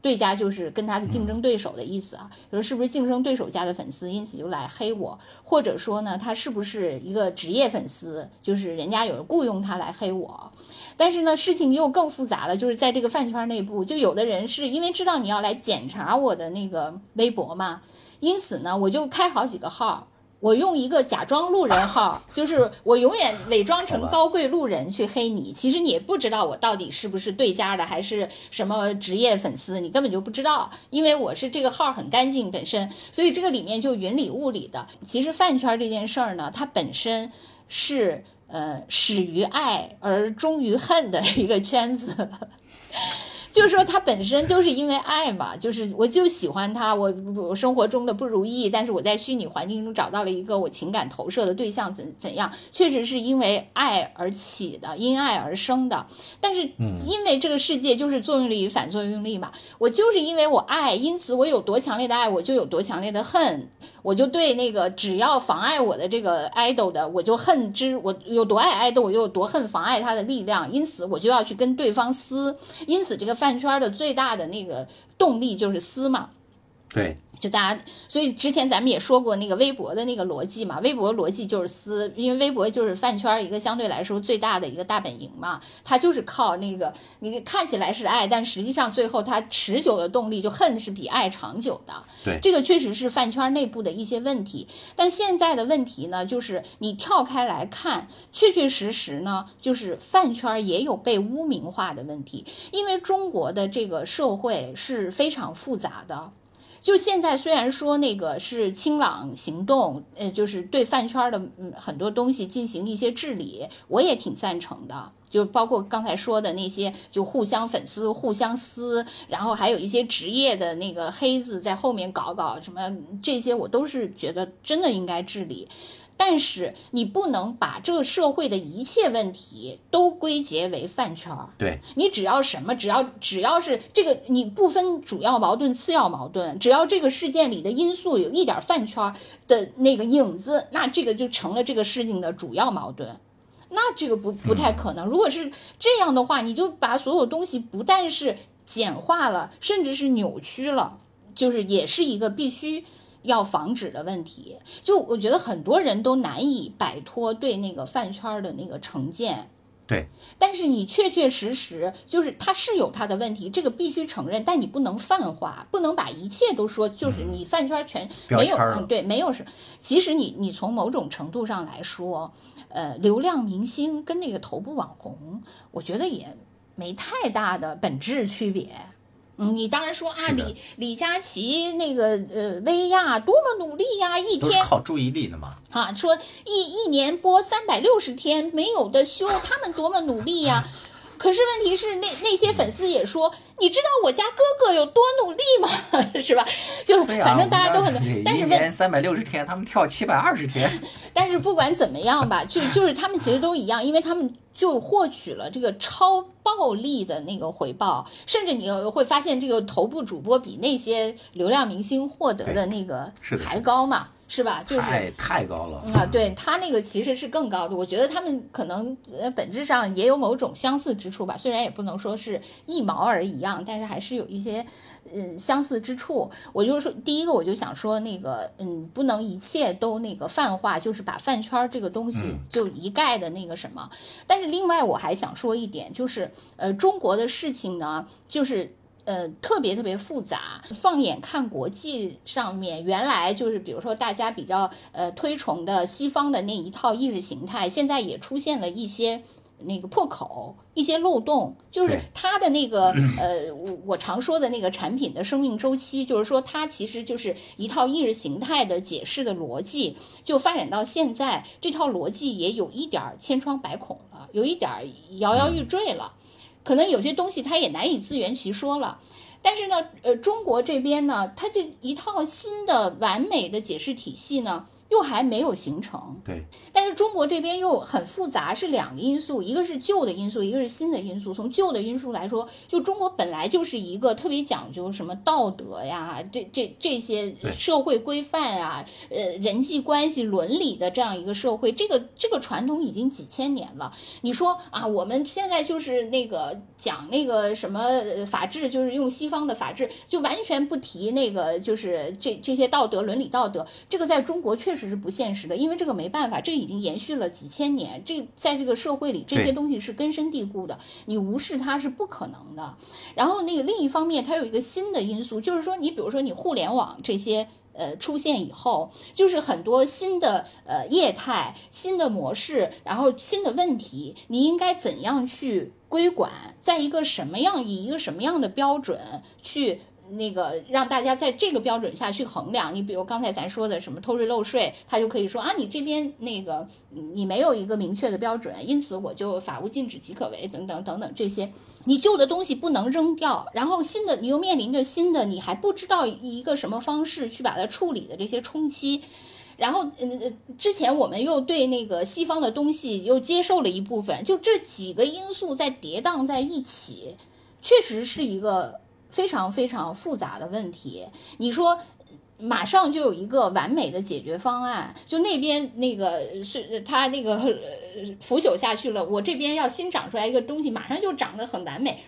对家就是跟他的竞争对手的意思啊，说是不是竞争对手家的粉丝，因此就来黑我，或者说呢，他是不是一个职业粉丝，就是人家有人雇佣他来黑我。但是呢，事情又更复杂了，就是在这个饭圈内部，就有的人是因为知道你要来检查我的那个微博嘛，因此呢，我就开好几个号。我用一个假装路人号，就是我永远伪装成高贵路人去黑你，其实你也不知道我到底是不是对家的，还是什么职业粉丝，你根本就不知道，因为我是这个号很干净本身，所以这个里面就云里雾里的。其实饭圈这件事儿呢，它本身是呃始于爱而终于恨的一个圈子。就是说，他本身就是因为爱嘛，就是我就喜欢他，我我生活中的不如意，但是我在虚拟环境中找到了一个我情感投射的对象，怎怎样，确实是因为爱而起的，因爱而生的。但是，因为这个世界就是作用力与反作用力嘛，我就是因为我爱，因此我有多强烈的爱，我就有多强烈的恨，我就对那个只要妨碍我的这个 idol 的，我就恨之，我有多爱 idol，我就有多恨妨碍他的力量，因此我就要去跟对方撕，因此这个。饭圈的最大的那个动力就是撕嘛，对，就大家，所以之前咱们也说过那个微博的那个逻辑嘛，微博逻辑就是撕，因为微博就是饭圈一个相对来说最大的一个大本营嘛，它就是靠那个你看起来是爱，但实际上最后它持久的动力就恨是比爱长久的。对，这个确实是饭圈内部的一些问题，但现在的问题呢，就是你跳开来看，确确实实呢，就是饭圈也有被污名化的问题，因为中国的这个社会是非常复杂的。就现在虽然说那个是清朗行动，呃，就是对饭圈的嗯很多东西进行一些治理，我也挺赞成的。就包括刚才说的那些，就互相粉丝、互相撕，然后还有一些职业的那个黑子在后面搞搞什么，这些我都是觉得真的应该治理。但是你不能把这个社会的一切问题都归结为饭圈儿。对你只要什么，只要只要是这个，你不分主要矛盾、次要矛盾，只要这个事件里的因素有一点饭圈儿的那个影子，那这个就成了这个事情的主要矛盾。那这个不不太可能。如果是这样的话，你就把所有东西不但是简化了，甚至是扭曲了，就是也是一个必须。要防止的问题，就我觉得很多人都难以摆脱对那个饭圈的那个成见。对，但是你确确实实就是他是有他的问题，这个必须承认，但你不能泛化，不能把一切都说就是你饭圈全没有，嗯，对，没有是，其实你你从某种程度上来说，呃，流量明星跟那个头部网红，我觉得也没太大的本质区别。嗯，你当然说啊，李李佳琦那个呃薇娅多么努力呀，一天靠注意力的嘛。啊，说一一年播三百六十天没有的休，他们多么努力呀！可是问题是，那那些粉丝也说，你知道我家哥哥有多努力吗？是吧？就是反正大家都很，但是一年三百六十天，他们跳七百二十天。但是不管怎么样吧，就就是他们其实都一样，因为他们就获取了这个超暴利的那个回报，甚至你会发现，这个头部主播比那些流量明星获得的那个还高嘛。是吧？就是太太高了啊！对他那个其实是更高的，我觉得他们可能呃本质上也有某种相似之处吧，虽然也不能说是一毛而一样，但是还是有一些嗯相似之处。我就是说，第一个我就想说那个嗯，不能一切都那个泛化，就是把饭圈这个东西就一概的那个什么。但是另外我还想说一点，就是呃中国的事情呢，就是。呃，特别特别复杂。放眼看国际上面，原来就是比如说大家比较呃推崇的西方的那一套意识形态，现在也出现了一些那个破口、一些漏洞。就是它的那个呃，我我常说的那个产品的生命周期，就是说它其实就是一套意识形态的解释的逻辑，就发展到现在，这套逻辑也有一点千疮百孔了，有一点摇摇欲坠了。可能有些东西他也难以自圆其说了，但是呢，呃，中国这边呢，它这一套新的完美的解释体系呢。又还没有形成，对，但是中国这边又很复杂，是两个因素，一个是旧的因素，一个是新的因素。从旧的因素来说，就中国本来就是一个特别讲究什么道德呀，这这这些社会规范啊，呃，人际关系伦理的这样一个社会，这个这个传统已经几千年了。你说啊，我们现在就是那个讲那个什么法治，就是用西方的法治，就完全不提那个就是这这些道德伦理道德，这个在中国确实。这是不现实的，因为这个没办法，这已经延续了几千年。这在这个社会里，这些东西是根深蒂固的，你无视它是不可能的。然后那个另一方面，它有一个新的因素，就是说，你比如说你互联网这些呃出现以后，就是很多新的呃业态、新的模式，然后新的问题，你应该怎样去规管，在一个什么样以一个什么样的标准去。那个让大家在这个标准下去衡量，你比如刚才咱说的什么偷税漏税，他就可以说啊，你这边那个你没有一个明确的标准，因此我就法无禁止即可为等等等等这些，你旧的东西不能扔掉，然后新的你又面临着新的，你还不知道一个什么方式去把它处理的这些冲击，然后嗯之前我们又对那个西方的东西又接受了一部分，就这几个因素在跌宕在一起，确实是一个。非常非常复杂的问题，你说马上就有一个完美的解决方案，就那边那个是他那个 腐朽下去了，我这边要新长出来一个东西，马上就长得很完美。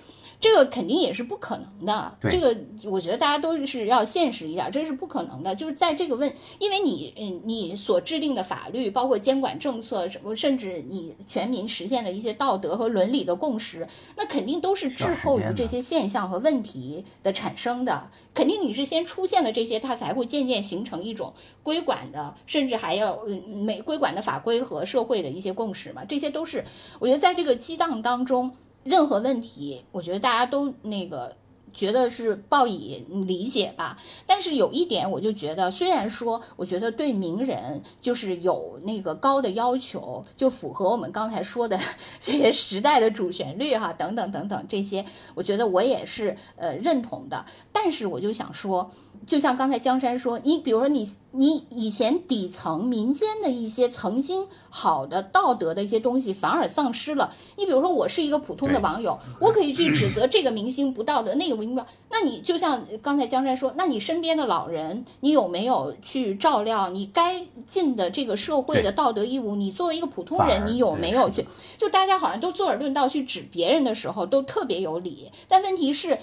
这个肯定也是不可能的，这个我觉得大家都是要现实一点，这是不可能的。就是在这个问，因为你嗯，你所制定的法律，包括监管政策什么，甚至你全民实现的一些道德和伦理的共识，那肯定都是滞后于这些现象和问题的产生的。肯定你是先出现了这些，它才会渐渐形成一种规管的，甚至还要每规管的法规和社会的一些共识嘛。这些都是我觉得在这个激荡当中。任何问题，我觉得大家都那个觉得是报以理解吧。但是有一点，我就觉得，虽然说，我觉得对名人就是有那个高的要求，就符合我们刚才说的这些时代的主旋律哈，等等等等这些，我觉得我也是呃认同的。但是我就想说。就像刚才江山说，你比如说你你以前底层民间的一些曾经好的道德的一些东西反而丧失了。你比如说我是一个普通的网友，我可以去指责这个明星不道德，那个明星。那你就像刚才江山说，那你身边的老人，你有没有去照料你该尽的这个社会的道德义务？你作为一个普通人，你有没有去？就大家好像都坐而论道去指别人的时候，都特别有理。但问题是。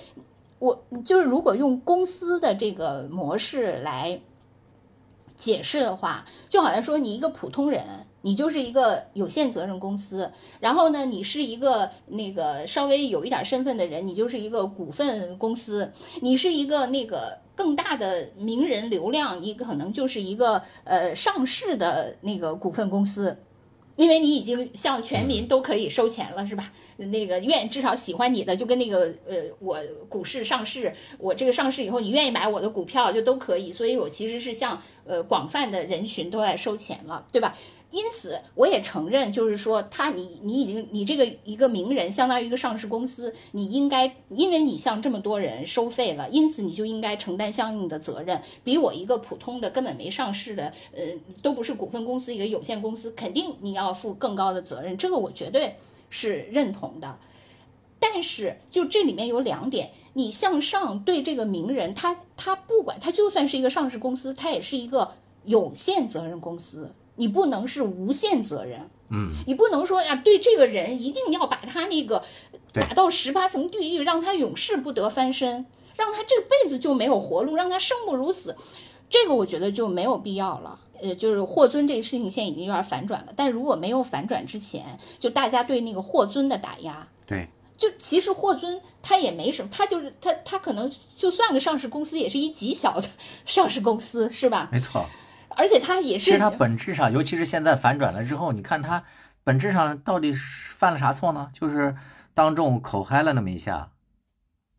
我就是如果用公司的这个模式来解释的话，就好像说你一个普通人，你就是一个有限责任公司，然后呢，你是一个那个稍微有一点身份的人，你就是一个股份公司，你是一个那个更大的名人流量，你可能就是一个呃上市的那个股份公司。因为你已经向全民都可以收钱了，是吧？那个愿至少喜欢你的，就跟那个呃，我股市上市，我这个上市以后，你愿意买我的股票就都可以。所以我其实是向呃广泛的人群都在收钱了，对吧？因此，我也承认，就是说，他你你已经你这个一个名人，相当于一个上市公司，你应该因为你向这么多人收费了，因此你就应该承担相应的责任，比我一个普通的根本没上市的，呃，都不是股份公司一个有限公司，肯定你要负更高的责任，这个我绝对是认同的。但是，就这里面有两点，你向上对这个名人，他他不管他就算是一个上市公司，他也是一个有限责任公司。你不能是无限责任，嗯，你不能说呀，对这个人一定要把他那个打到十八层地狱，让他永世不得翻身，让他这辈子就没有活路，让他生不如死，这个我觉得就没有必要了。呃，就是霍尊这个事情现在已经有点反转了，但如果没有反转之前，就大家对那个霍尊的打压，对，就其实霍尊他也没什么，他就是他他可能就算个上市公司，也是一极小的上市公司，是吧？没错。而且他也是，其实他本质上，尤其是现在反转了之后，你看他本质上到底是犯了啥错呢？就是当众口嗨了那么一下，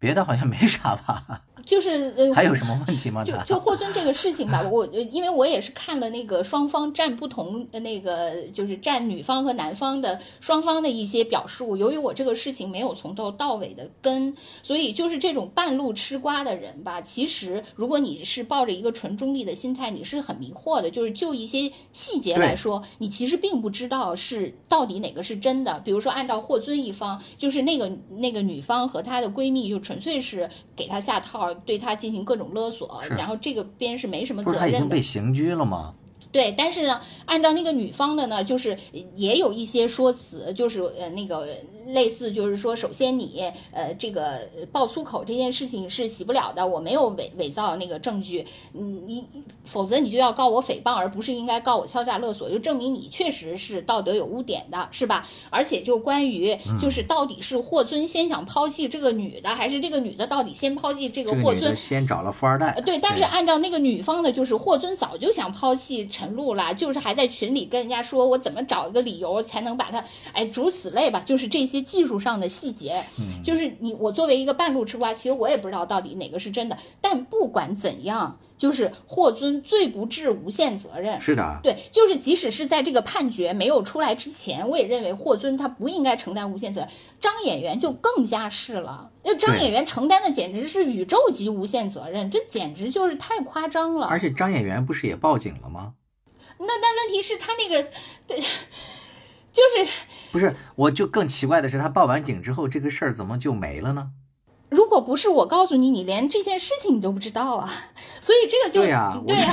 别的好像没啥吧。就是呃，还有什么问题吗？就就霍尊这个事情吧，我因为我也是看了那个双方站不同那个，就是站女方和男方的双方的一些表述。由于我这个事情没有从头到尾的跟，所以就是这种半路吃瓜的人吧，其实如果你是抱着一个纯中立的心态，你是很迷惑的。就是就一些细节来说，你其实并不知道是到底哪个是真的。比如说，按照霍尊一方，就是那个那个女方和她的闺蜜，就纯粹是给他下套。对他进行各种勒索，然后这个边是没什么责任的。他已经被刑拘了吗？对，但是呢，按照那个女方的呢，就是也有一些说辞，就是呃那个。类似就是说，首先你呃这个爆粗口这件事情是洗不了的，我没有伪伪造那个证据，嗯你否则你就要告我诽谤，而不是应该告我敲诈勒索，就证明你确实是道德有污点的，是吧？而且就关于就是到底是霍尊先想抛弃这个女的，还是这个女的到底先抛弃这个霍尊？先找了富二代。对，但是按照那个女方的，就是霍尊早就想抛弃陈露了，就是还在群里跟人家说我怎么找一个理由才能把她，哎，诸此类吧，就是这些。技术上的细节，嗯就是你我作为一个半路吃瓜，其实我也不知道到底哪个是真的。但不管怎样，就是霍尊罪不至无限责任。是的，对，就是即使是在这个判决没有出来之前，我也认为霍尊他不应该承担无限责任。张演员就更加是了，那张演员承担的简直是宇宙级无限责任，这简直就是太夸张了。而且张演员不是也报警了吗？那但问题是，他那个对。就是不是，我就更奇怪的是，他报完警之后，这个事儿怎么就没了呢？如果不是我告诉你，你连这件事情你都不知道啊！所以这个就对呀，对呀，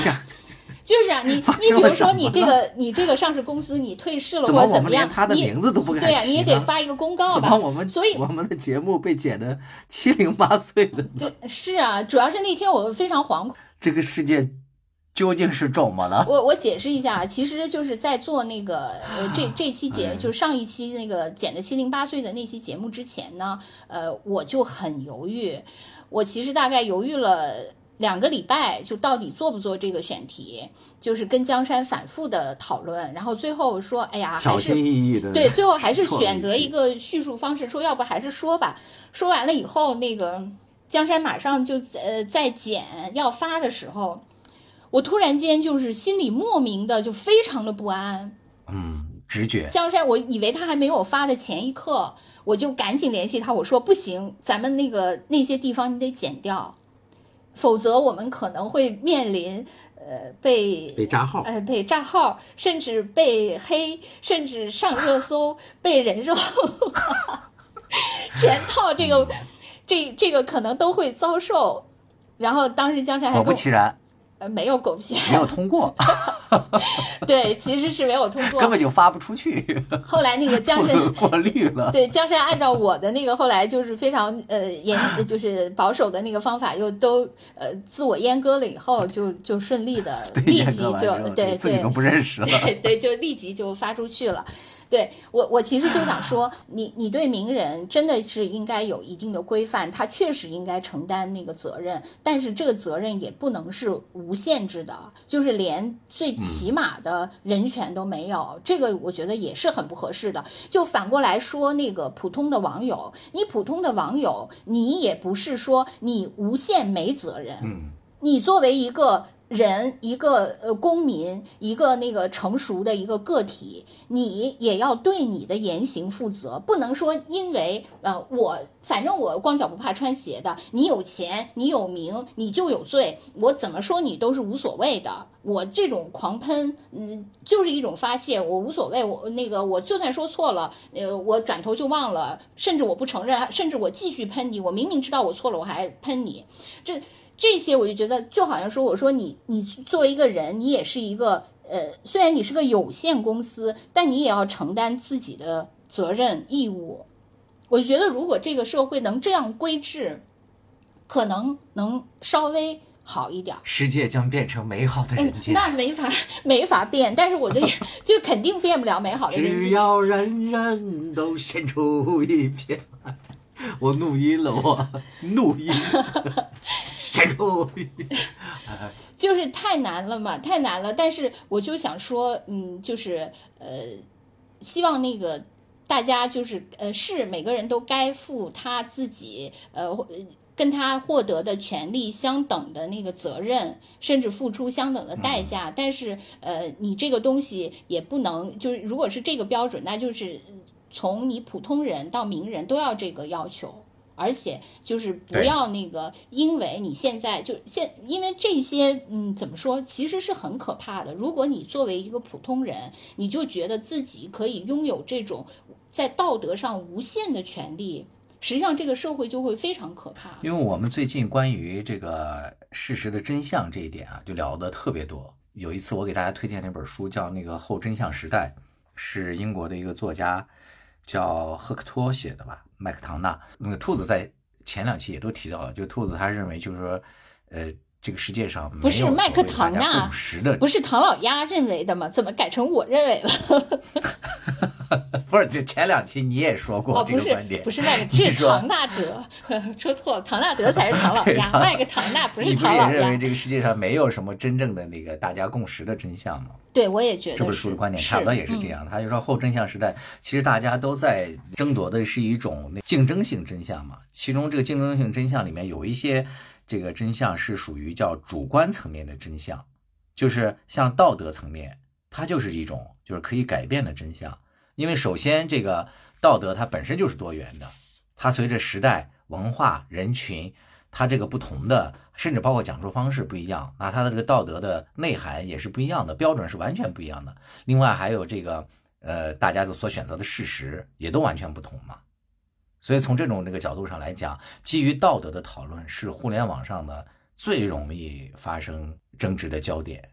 就是啊，你你比如说你这个你这个上市公司你退市了或者怎么样，他的名字都不敢对呀，你也得发一个公告吧？我们所以我们的节目被剪得七零八碎的。对，是啊，主要是那天我非常惶恐。这个世界。究竟是怎么了？我我解释一下，其实就是在做那个呃这这期节，就是上一期那个剪的七零八碎的那期节目之前呢，呃，我就很犹豫，我其实大概犹豫了两个礼拜，就到底做不做这个选题，就是跟江山反复的讨论，然后最后说，哎呀，小心翼翼的，对，最后还是选择一个叙述方式，说要不还是说吧。说完了以后，那个江山马上就呃在剪要发的时候。我突然间就是心里莫名的就非常的不安，嗯，直觉。江山，我以为他还没有发的前一刻，我就赶紧联系他，我说不行，咱们那个那些地方你得剪掉，否则我们可能会面临呃被被炸号，呃被炸号，甚至被黑，甚至上热搜，被人肉，全套这个这这个可能都会遭受。然后当时江山还果不其然。呃，没有狗屁。没有通过，对，其实是没有通过，根本就发不出去。后来那个江山过滤了，对江山按照我的那个后来就是非常呃严，就是保守的那个方法，又都呃自我阉割了以后，就就顺利的立即就对自己都不认识了，对对，就立即就发出去了。对我，我其实就想说，你你对名人真的是应该有一定的规范，他确实应该承担那个责任，但是这个责任也不能是无限制的，就是连最起码的人权都没有，这个我觉得也是很不合适的。就反过来说，那个普通的网友，你普通的网友，你也不是说你无限没责任，嗯，你作为一个。人一个呃公民，一个那个成熟的一个个体，你也要对你的言行负责，不能说因为呃我反正我光脚不怕穿鞋的，你有钱你有名你就有罪，我怎么说你都是无所谓的。我这种狂喷，嗯，就是一种发泄，我无所谓，我那个我就算说错了，呃，我转头就忘了，甚至我不承认，甚至我继续喷你，我明明知道我错了，我还喷你，这。这些我就觉得就好像说，我说你你作为一个人，你也是一个呃，虽然你是个有限公司，但你也要承担自己的责任义务。我觉得如果这个社会能这样规制，可能能稍微好一点，世界将变成美好的人间。那没法没法变，但是我就 就肯定变不了美好的人间。只要人人都献出一片。我录音了，我 录音，先录音，就是太难了嘛，太难了。但是我就想说，嗯，就是呃，希望那个大家就是呃，是每个人都该负他自己呃，跟他获得的权利相等的那个责任，甚至付出相等的代价。但是呃，你这个东西也不能就是，如果是这个标准，那就是。从你普通人到名人都要这个要求，而且就是不要那个，因为你现在就现，因为这些，嗯，怎么说，其实是很可怕的。如果你作为一个普通人，你就觉得自己可以拥有这种在道德上无限的权利，实际上这个社会就会非常可怕。因为我们最近关于这个事实的真相这一点啊，就聊得特别多。有一次我给大家推荐那本书叫《那个后真相时代》，是英国的一个作家。叫赫克托写的吧，麦克唐纳。那个兔子在前两期也都提到了，就兔子他认为就是说，呃，这个世界上不是麦克唐纳共识的，不是唐老鸭认为的吗？怎么改成我认为了？不是，这前两期你也说过这个观点，不是麦克，是唐纳德，说错了，唐纳德才是唐老鸭，麦克唐纳不是唐老鸭。你不也认为这个世界上没有什么真正的那个大家共识的真相吗？对，我也觉得这本书的观点差不多也是这样。他就说后真相时代，其实大家都在争夺的是一种竞争性真相嘛。其中这个竞争性真相里面有一些这个真相是属于叫主观层面的真相，就是像道德层面，它就是一种就是可以改变的真相。因为首先，这个道德它本身就是多元的，它随着时代、文化、人群，它这个不同的，甚至包括讲述方式不一样，那它的这个道德的内涵也是不一样的，标准是完全不一样的。另外还有这个，呃，大家所选择的事实也都完全不同嘛。所以从这种这个角度上来讲，基于道德的讨论是互联网上的最容易发生争执的焦点，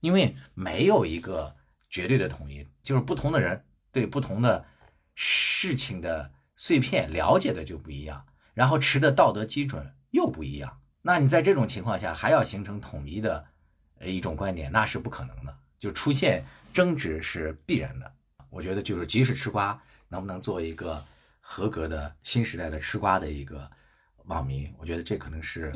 因为没有一个。绝对的统一，就是不同的人对不同的事情的碎片了解的就不一样，然后持的道德基准又不一样。那你在这种情况下还要形成统一的一种观点，那是不可能的，就出现争执是必然的。我觉得就是即使吃瓜，能不能做一个合格的新时代的吃瓜的一个。网民，我觉得这可能是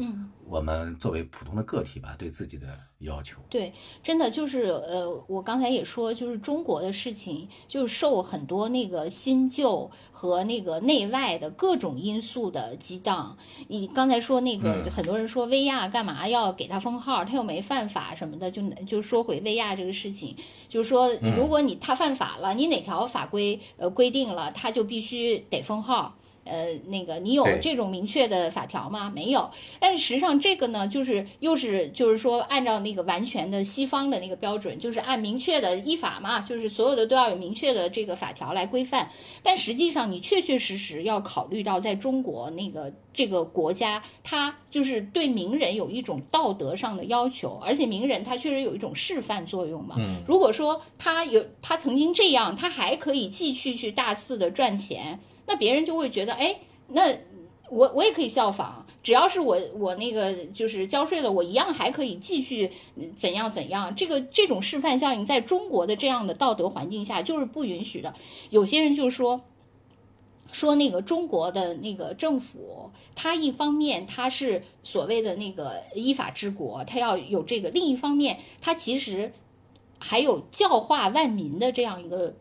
我们作为普通的个体吧，对自己的要求。对，真的就是呃，我刚才也说，就是中国的事情，就是受很多那个新旧和那个内外的各种因素的激荡。你刚才说那个，很多人说薇娅干嘛要给他封号，他又没犯法什么的，就就说回薇娅这个事情，就是说，如果你他犯法了，你哪条法规呃规定了，他就必须得封号。呃，那个你有这种明确的法条吗？没有。但是实际上这个呢，就是又是就是说按照那个完全的西方的那个标准，就是按明确的依法嘛，就是所有的都要有明确的这个法条来规范。但实际上你确确实实要考虑到，在中国那个这个国家，它就是对名人有一种道德上的要求，而且名人他确实有一种示范作用嘛。嗯，如果说他有他曾经这样，他还可以继续去大肆的赚钱，那别人就会觉得，哎，那我我也可以效仿，只要是我我那个就是交税了，我一样还可以继续怎样怎样。这个这种示范效应，在中国的这样的道德环境下就是不允许的。有些人就说。说那个中国的那个政府，它一方面它是所谓的那个依法治国，它要有这个；另一方面，它其实还有教化万民的这样一个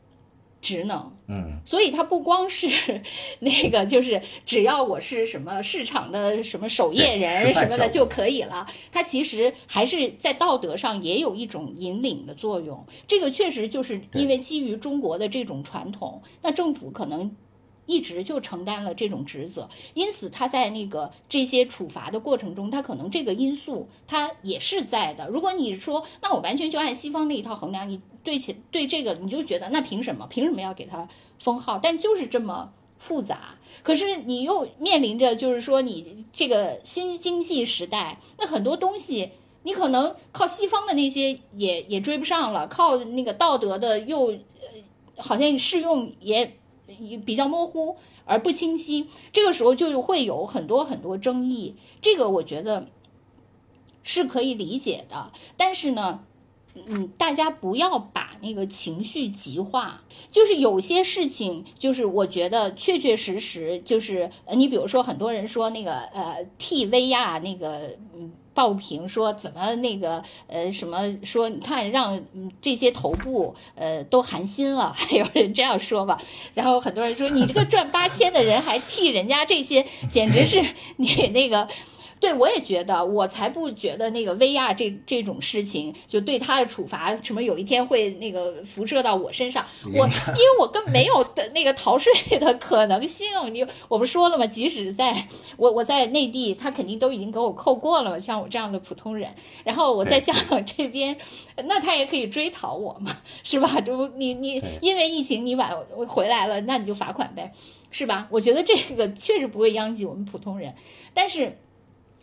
职能。嗯，所以它不光是 那个，就是只要我是什么市场的什么守夜人什么的就可以了。它其实还是在道德上也有一种引领的作用。这个确实就是因为基于中国的这种传统，那政府可能。一直就承担了这种职责，因此他在那个这些处罚的过程中，他可能这个因素他也是在的。如果你说那我完全就按西方那一套衡量，你对起对这个你就觉得那凭什么？凭什么要给他封号？但就是这么复杂。可是你又面临着就是说你这个新经济时代，那很多东西你可能靠西方的那些也也追不上了，靠那个道德的又呃好像适用也。比较模糊而不清晰，这个时候就会有很多很多争议。这个我觉得是可以理解的，但是呢，嗯，大家不要把那个情绪极化。就是有些事情，就是我觉得确确实实就是，你比如说很多人说那个呃替薇娅那个嗯。报评说怎么那个呃什么说你看让这些头部呃都寒心了，还 有人这样说吧。然后很多人说你这个赚八千的人还替人家这些，简直是你那个。对，我也觉得，我才不觉得那个薇娅这这种事情，就对他的处罚什么，有一天会那个辐射到我身上。我因为我根本没有的那个逃税的可能性。你我不说了吗？即使在我我在内地，他肯定都已经给我扣过了嘛。像我这样的普通人，然后我在香港这边，那他也可以追讨我嘛，是吧？就你你因为疫情你晚回来了，那你就罚款呗，是吧？我觉得这个确实不会殃及我们普通人，但是。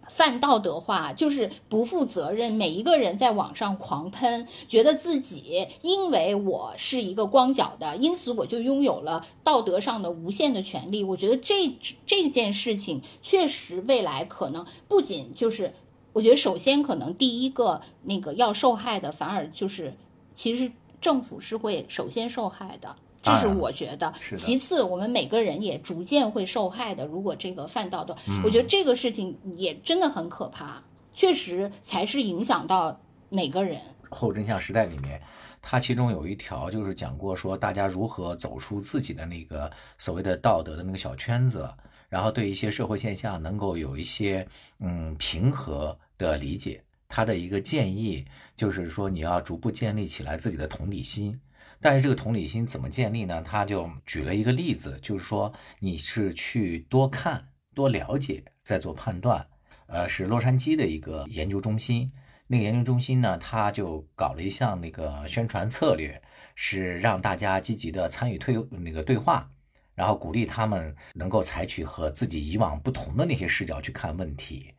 泛道德化就是不负责任。每一个人在网上狂喷，觉得自己因为我是一个光脚的，因此我就拥有了道德上的无限的权利。我觉得这这件事情确实未来可能不仅就是，我觉得首先可能第一个那个要受害的，反而就是其实政府是会首先受害的。这是我觉得，其次我们每个人也逐渐会受害的。如果这个犯道德，我觉得这个事情也真的很可怕，确实才是影响到每个人。后真相时代里面，它其中有一条就是讲过说，大家如何走出自己的那个所谓的道德的那个小圈子，然后对一些社会现象能够有一些嗯平和的理解。他的一个建议就是说，你要逐步建立起来自己的同理心。但是这个同理心怎么建立呢？他就举了一个例子，就是说你是去多看、多了解，再做判断。呃，是洛杉矶的一个研究中心，那个研究中心呢，他就搞了一项那个宣传策略，是让大家积极的参与推那个对话，然后鼓励他们能够采取和自己以往不同的那些视角去看问题。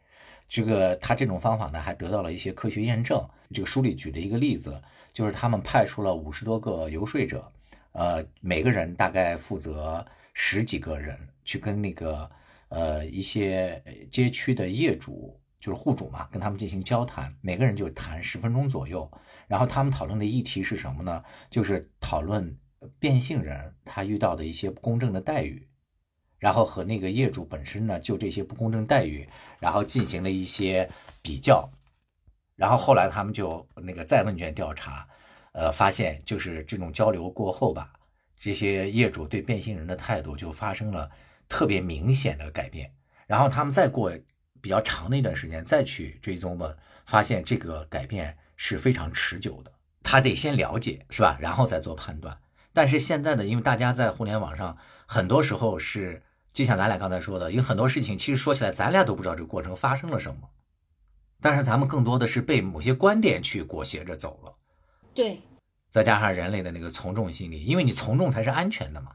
这个他这种方法呢，还得到了一些科学验证。这个书里举的一个例子。就是他们派出了五十多个游说者，呃，每个人大概负责十几个人去跟那个呃一些街区的业主，就是户主嘛，跟他们进行交谈，每个人就谈十分钟左右。然后他们讨论的议题是什么呢？就是讨论变性人他遇到的一些不公正的待遇，然后和那个业主本身呢就这些不公正待遇，然后进行了一些比较。然后后来他们就那个再问卷调查，呃，发现就是这种交流过后吧，这些业主对变性人的态度就发生了特别明显的改变。然后他们再过比较长的一段时间再去追踪问，发现这个改变是非常持久的。他得先了解是吧，然后再做判断。但是现在呢，因为大家在互联网上很多时候是就像咱俩刚才说的，有很多事情其实说起来，咱俩都不知道这个过程发生了什么，但是咱们更多的是被某些观点去裹挟着走了。对，再加上人类的那个从众心理，因为你从众才是安全的嘛。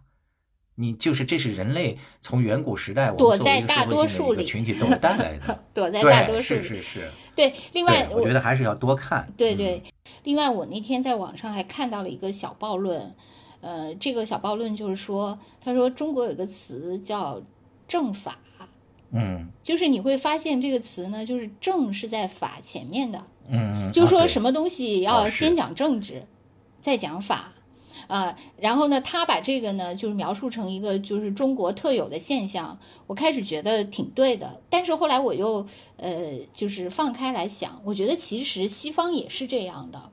你就是这是人类从远古时代我们作为一个社会性的一个群体都带来的，躲在大多对，数里。是是是。对，另外，我觉得还是要多看。嗯对对，另外我那天在网上还看到了一个小暴论，呃，这个小暴论就是说，他说中国有个词叫正法，嗯就是你会发现这个词呢，就是政是在法前面的，嗯嗯，就说啊什么东西要先讲政治，再讲法。啊、然后呢，他把这个呢，就是描述成一个就是中国特有的现象。我开始觉得挺对的，但是后来我又呃，就是放开来想，我觉得其实西方也是这样的。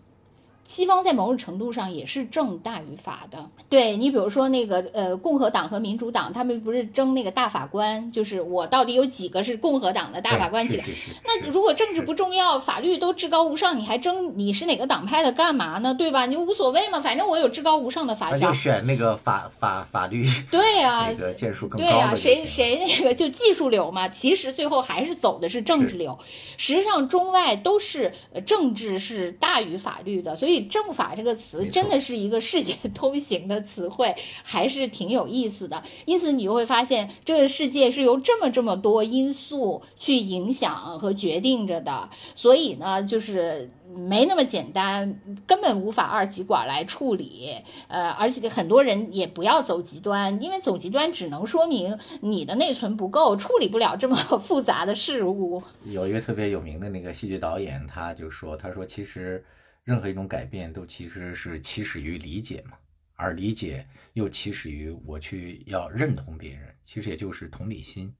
西方在某种程度上也是政大于法的。对你比如说那个呃，共和党和民主党，他们不是争那个大法官，就是我到底有几个是共和党的大法官，几个。那如果政治不重要，法律都至高无上，你还争你是哪个党派的干嘛呢？对吧？你就无所谓嘛，反正我有至高无上的法条那就。选那个法法法律对啊、那个建树更高的就谁谁那个就技术流嘛，其实最后还是走的是政治流。实际上，中外都是呃政治是大于法律的，所以政法这个词真的是一个世界通行的词汇，还是挺有意思的。因此，你就会发现这个世界是由这么这么多因素去影响和决定着的，所以呢，就是。没那么简单，根本无法二极管来处理。呃，而且很多人也不要走极端，因为走极端只能说明你的内存不够，处理不了这么复杂的事物。有一个特别有名的那个戏剧导演，他就说：“他说其实任何一种改变都其实是起始于理解嘛，而理解又起始于我去要认同别人，其实也就是同理心。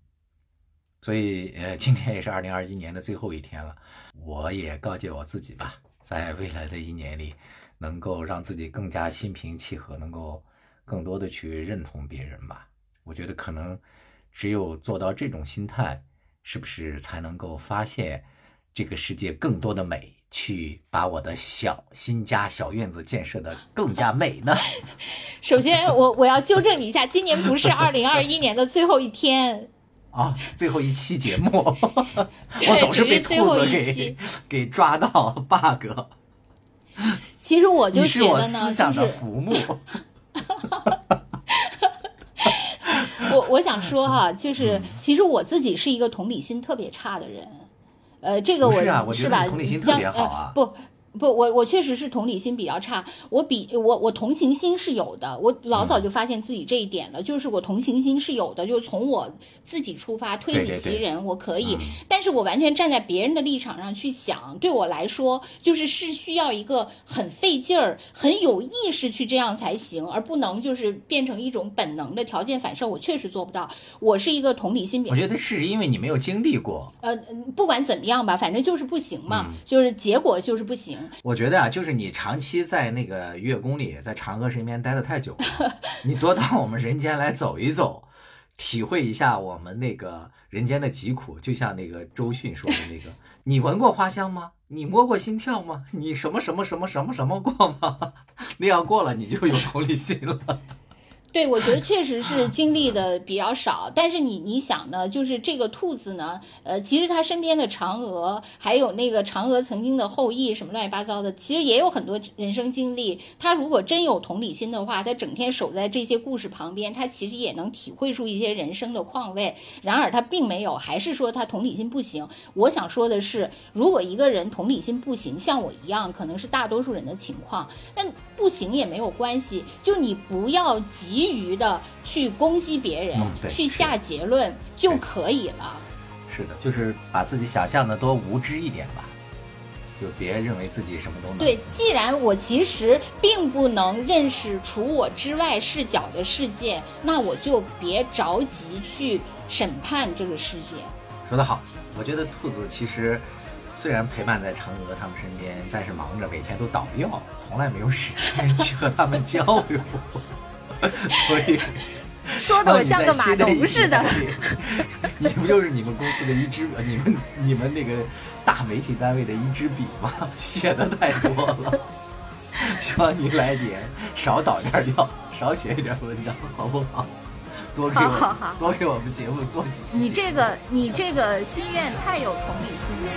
所以，呃，今天也是二零二一年的最后一天了，我也告诫我自己吧，在未来的一年里，能够让自己更加心平气和，能够更多的去认同别人吧。我觉得可能只有做到这种心态，是不是才能够发现这个世界更多的美，去把我的小新家、小院子建设的更加美呢？首先，我我要纠正你一下，今年不是二零二一年的最后一天，啊，最后一期节目，对我总是被兔子给给抓到 bug。其实我就你是我觉得呢，思想的浮木。我我想说哈、嗯就是其实我自己是一个同理心特别差的人，呃，这个我不是啊我觉得吧？同理心特别好啊呃不。不，我我确实是同理心比较差，我比我我同情心是有的，我老嗯早就发现自己这一点了，就是我同情心是有的，就是从我自己出发，推己对对对及人，我可以，嗯但是我完全站在别人的立场上去想，对我来说，就是是需要一个很费劲儿、很有意识去这样才行，而不能就是变成一种本能的条件反射。我确实做不到，我是一个同理心比我觉得是因为你没有经历过。呃，不管怎么样吧，反正就是不行嘛，嗯就是结果就是不行。我觉得啊，就是你长期在那个月宫里，在嫦娥身边待得太久了，你多到我们人间来走一走，体会一下我们那个人间的疾苦。就像那个周迅说的那个，你闻过花香吗？你摸过心跳吗？你什么什么什么什么什么过吗？那样过了，你就有同理心了。对，我觉得确实是经历的比较少，但是你你想呢，就是这个兔子呢，呃，其实它身边的嫦娥，还有那个嫦娥曾经的后裔，什么乱七八糟的，其实也有很多人生经历。他如果真有同理心的话，他整天守在这些故事旁边，他其实也能体会出一些人生的况味。然而他并没有，还是说他同理心不行。我想说的是，如果一个人同理心不行，像我一样，可能是大多数人的情况，但不行也没有关系，就你不要急于的去攻击别人，去下结论就可以了。是的，就是把自己想象的多无知一点吧，就别认为自己什么都能。对，既然我其实并不能认识除我之外视角的世界，那我就别着急去审判这个世界。说得好，我觉得兔子其实虽然陪伴在嫦娥他们身边，但是忙着每天都捣药，从来没有时间去和他们交流，所以，说的我像个马虎似的。你不就是你们公司的一支，你们你们那个大媒体单位的一支笔吗？写的太多了，希望你来年少倒点料，少写一点文章，好不好？多给，多给我们节目做几期。你这个，你这个心愿太有同理心了。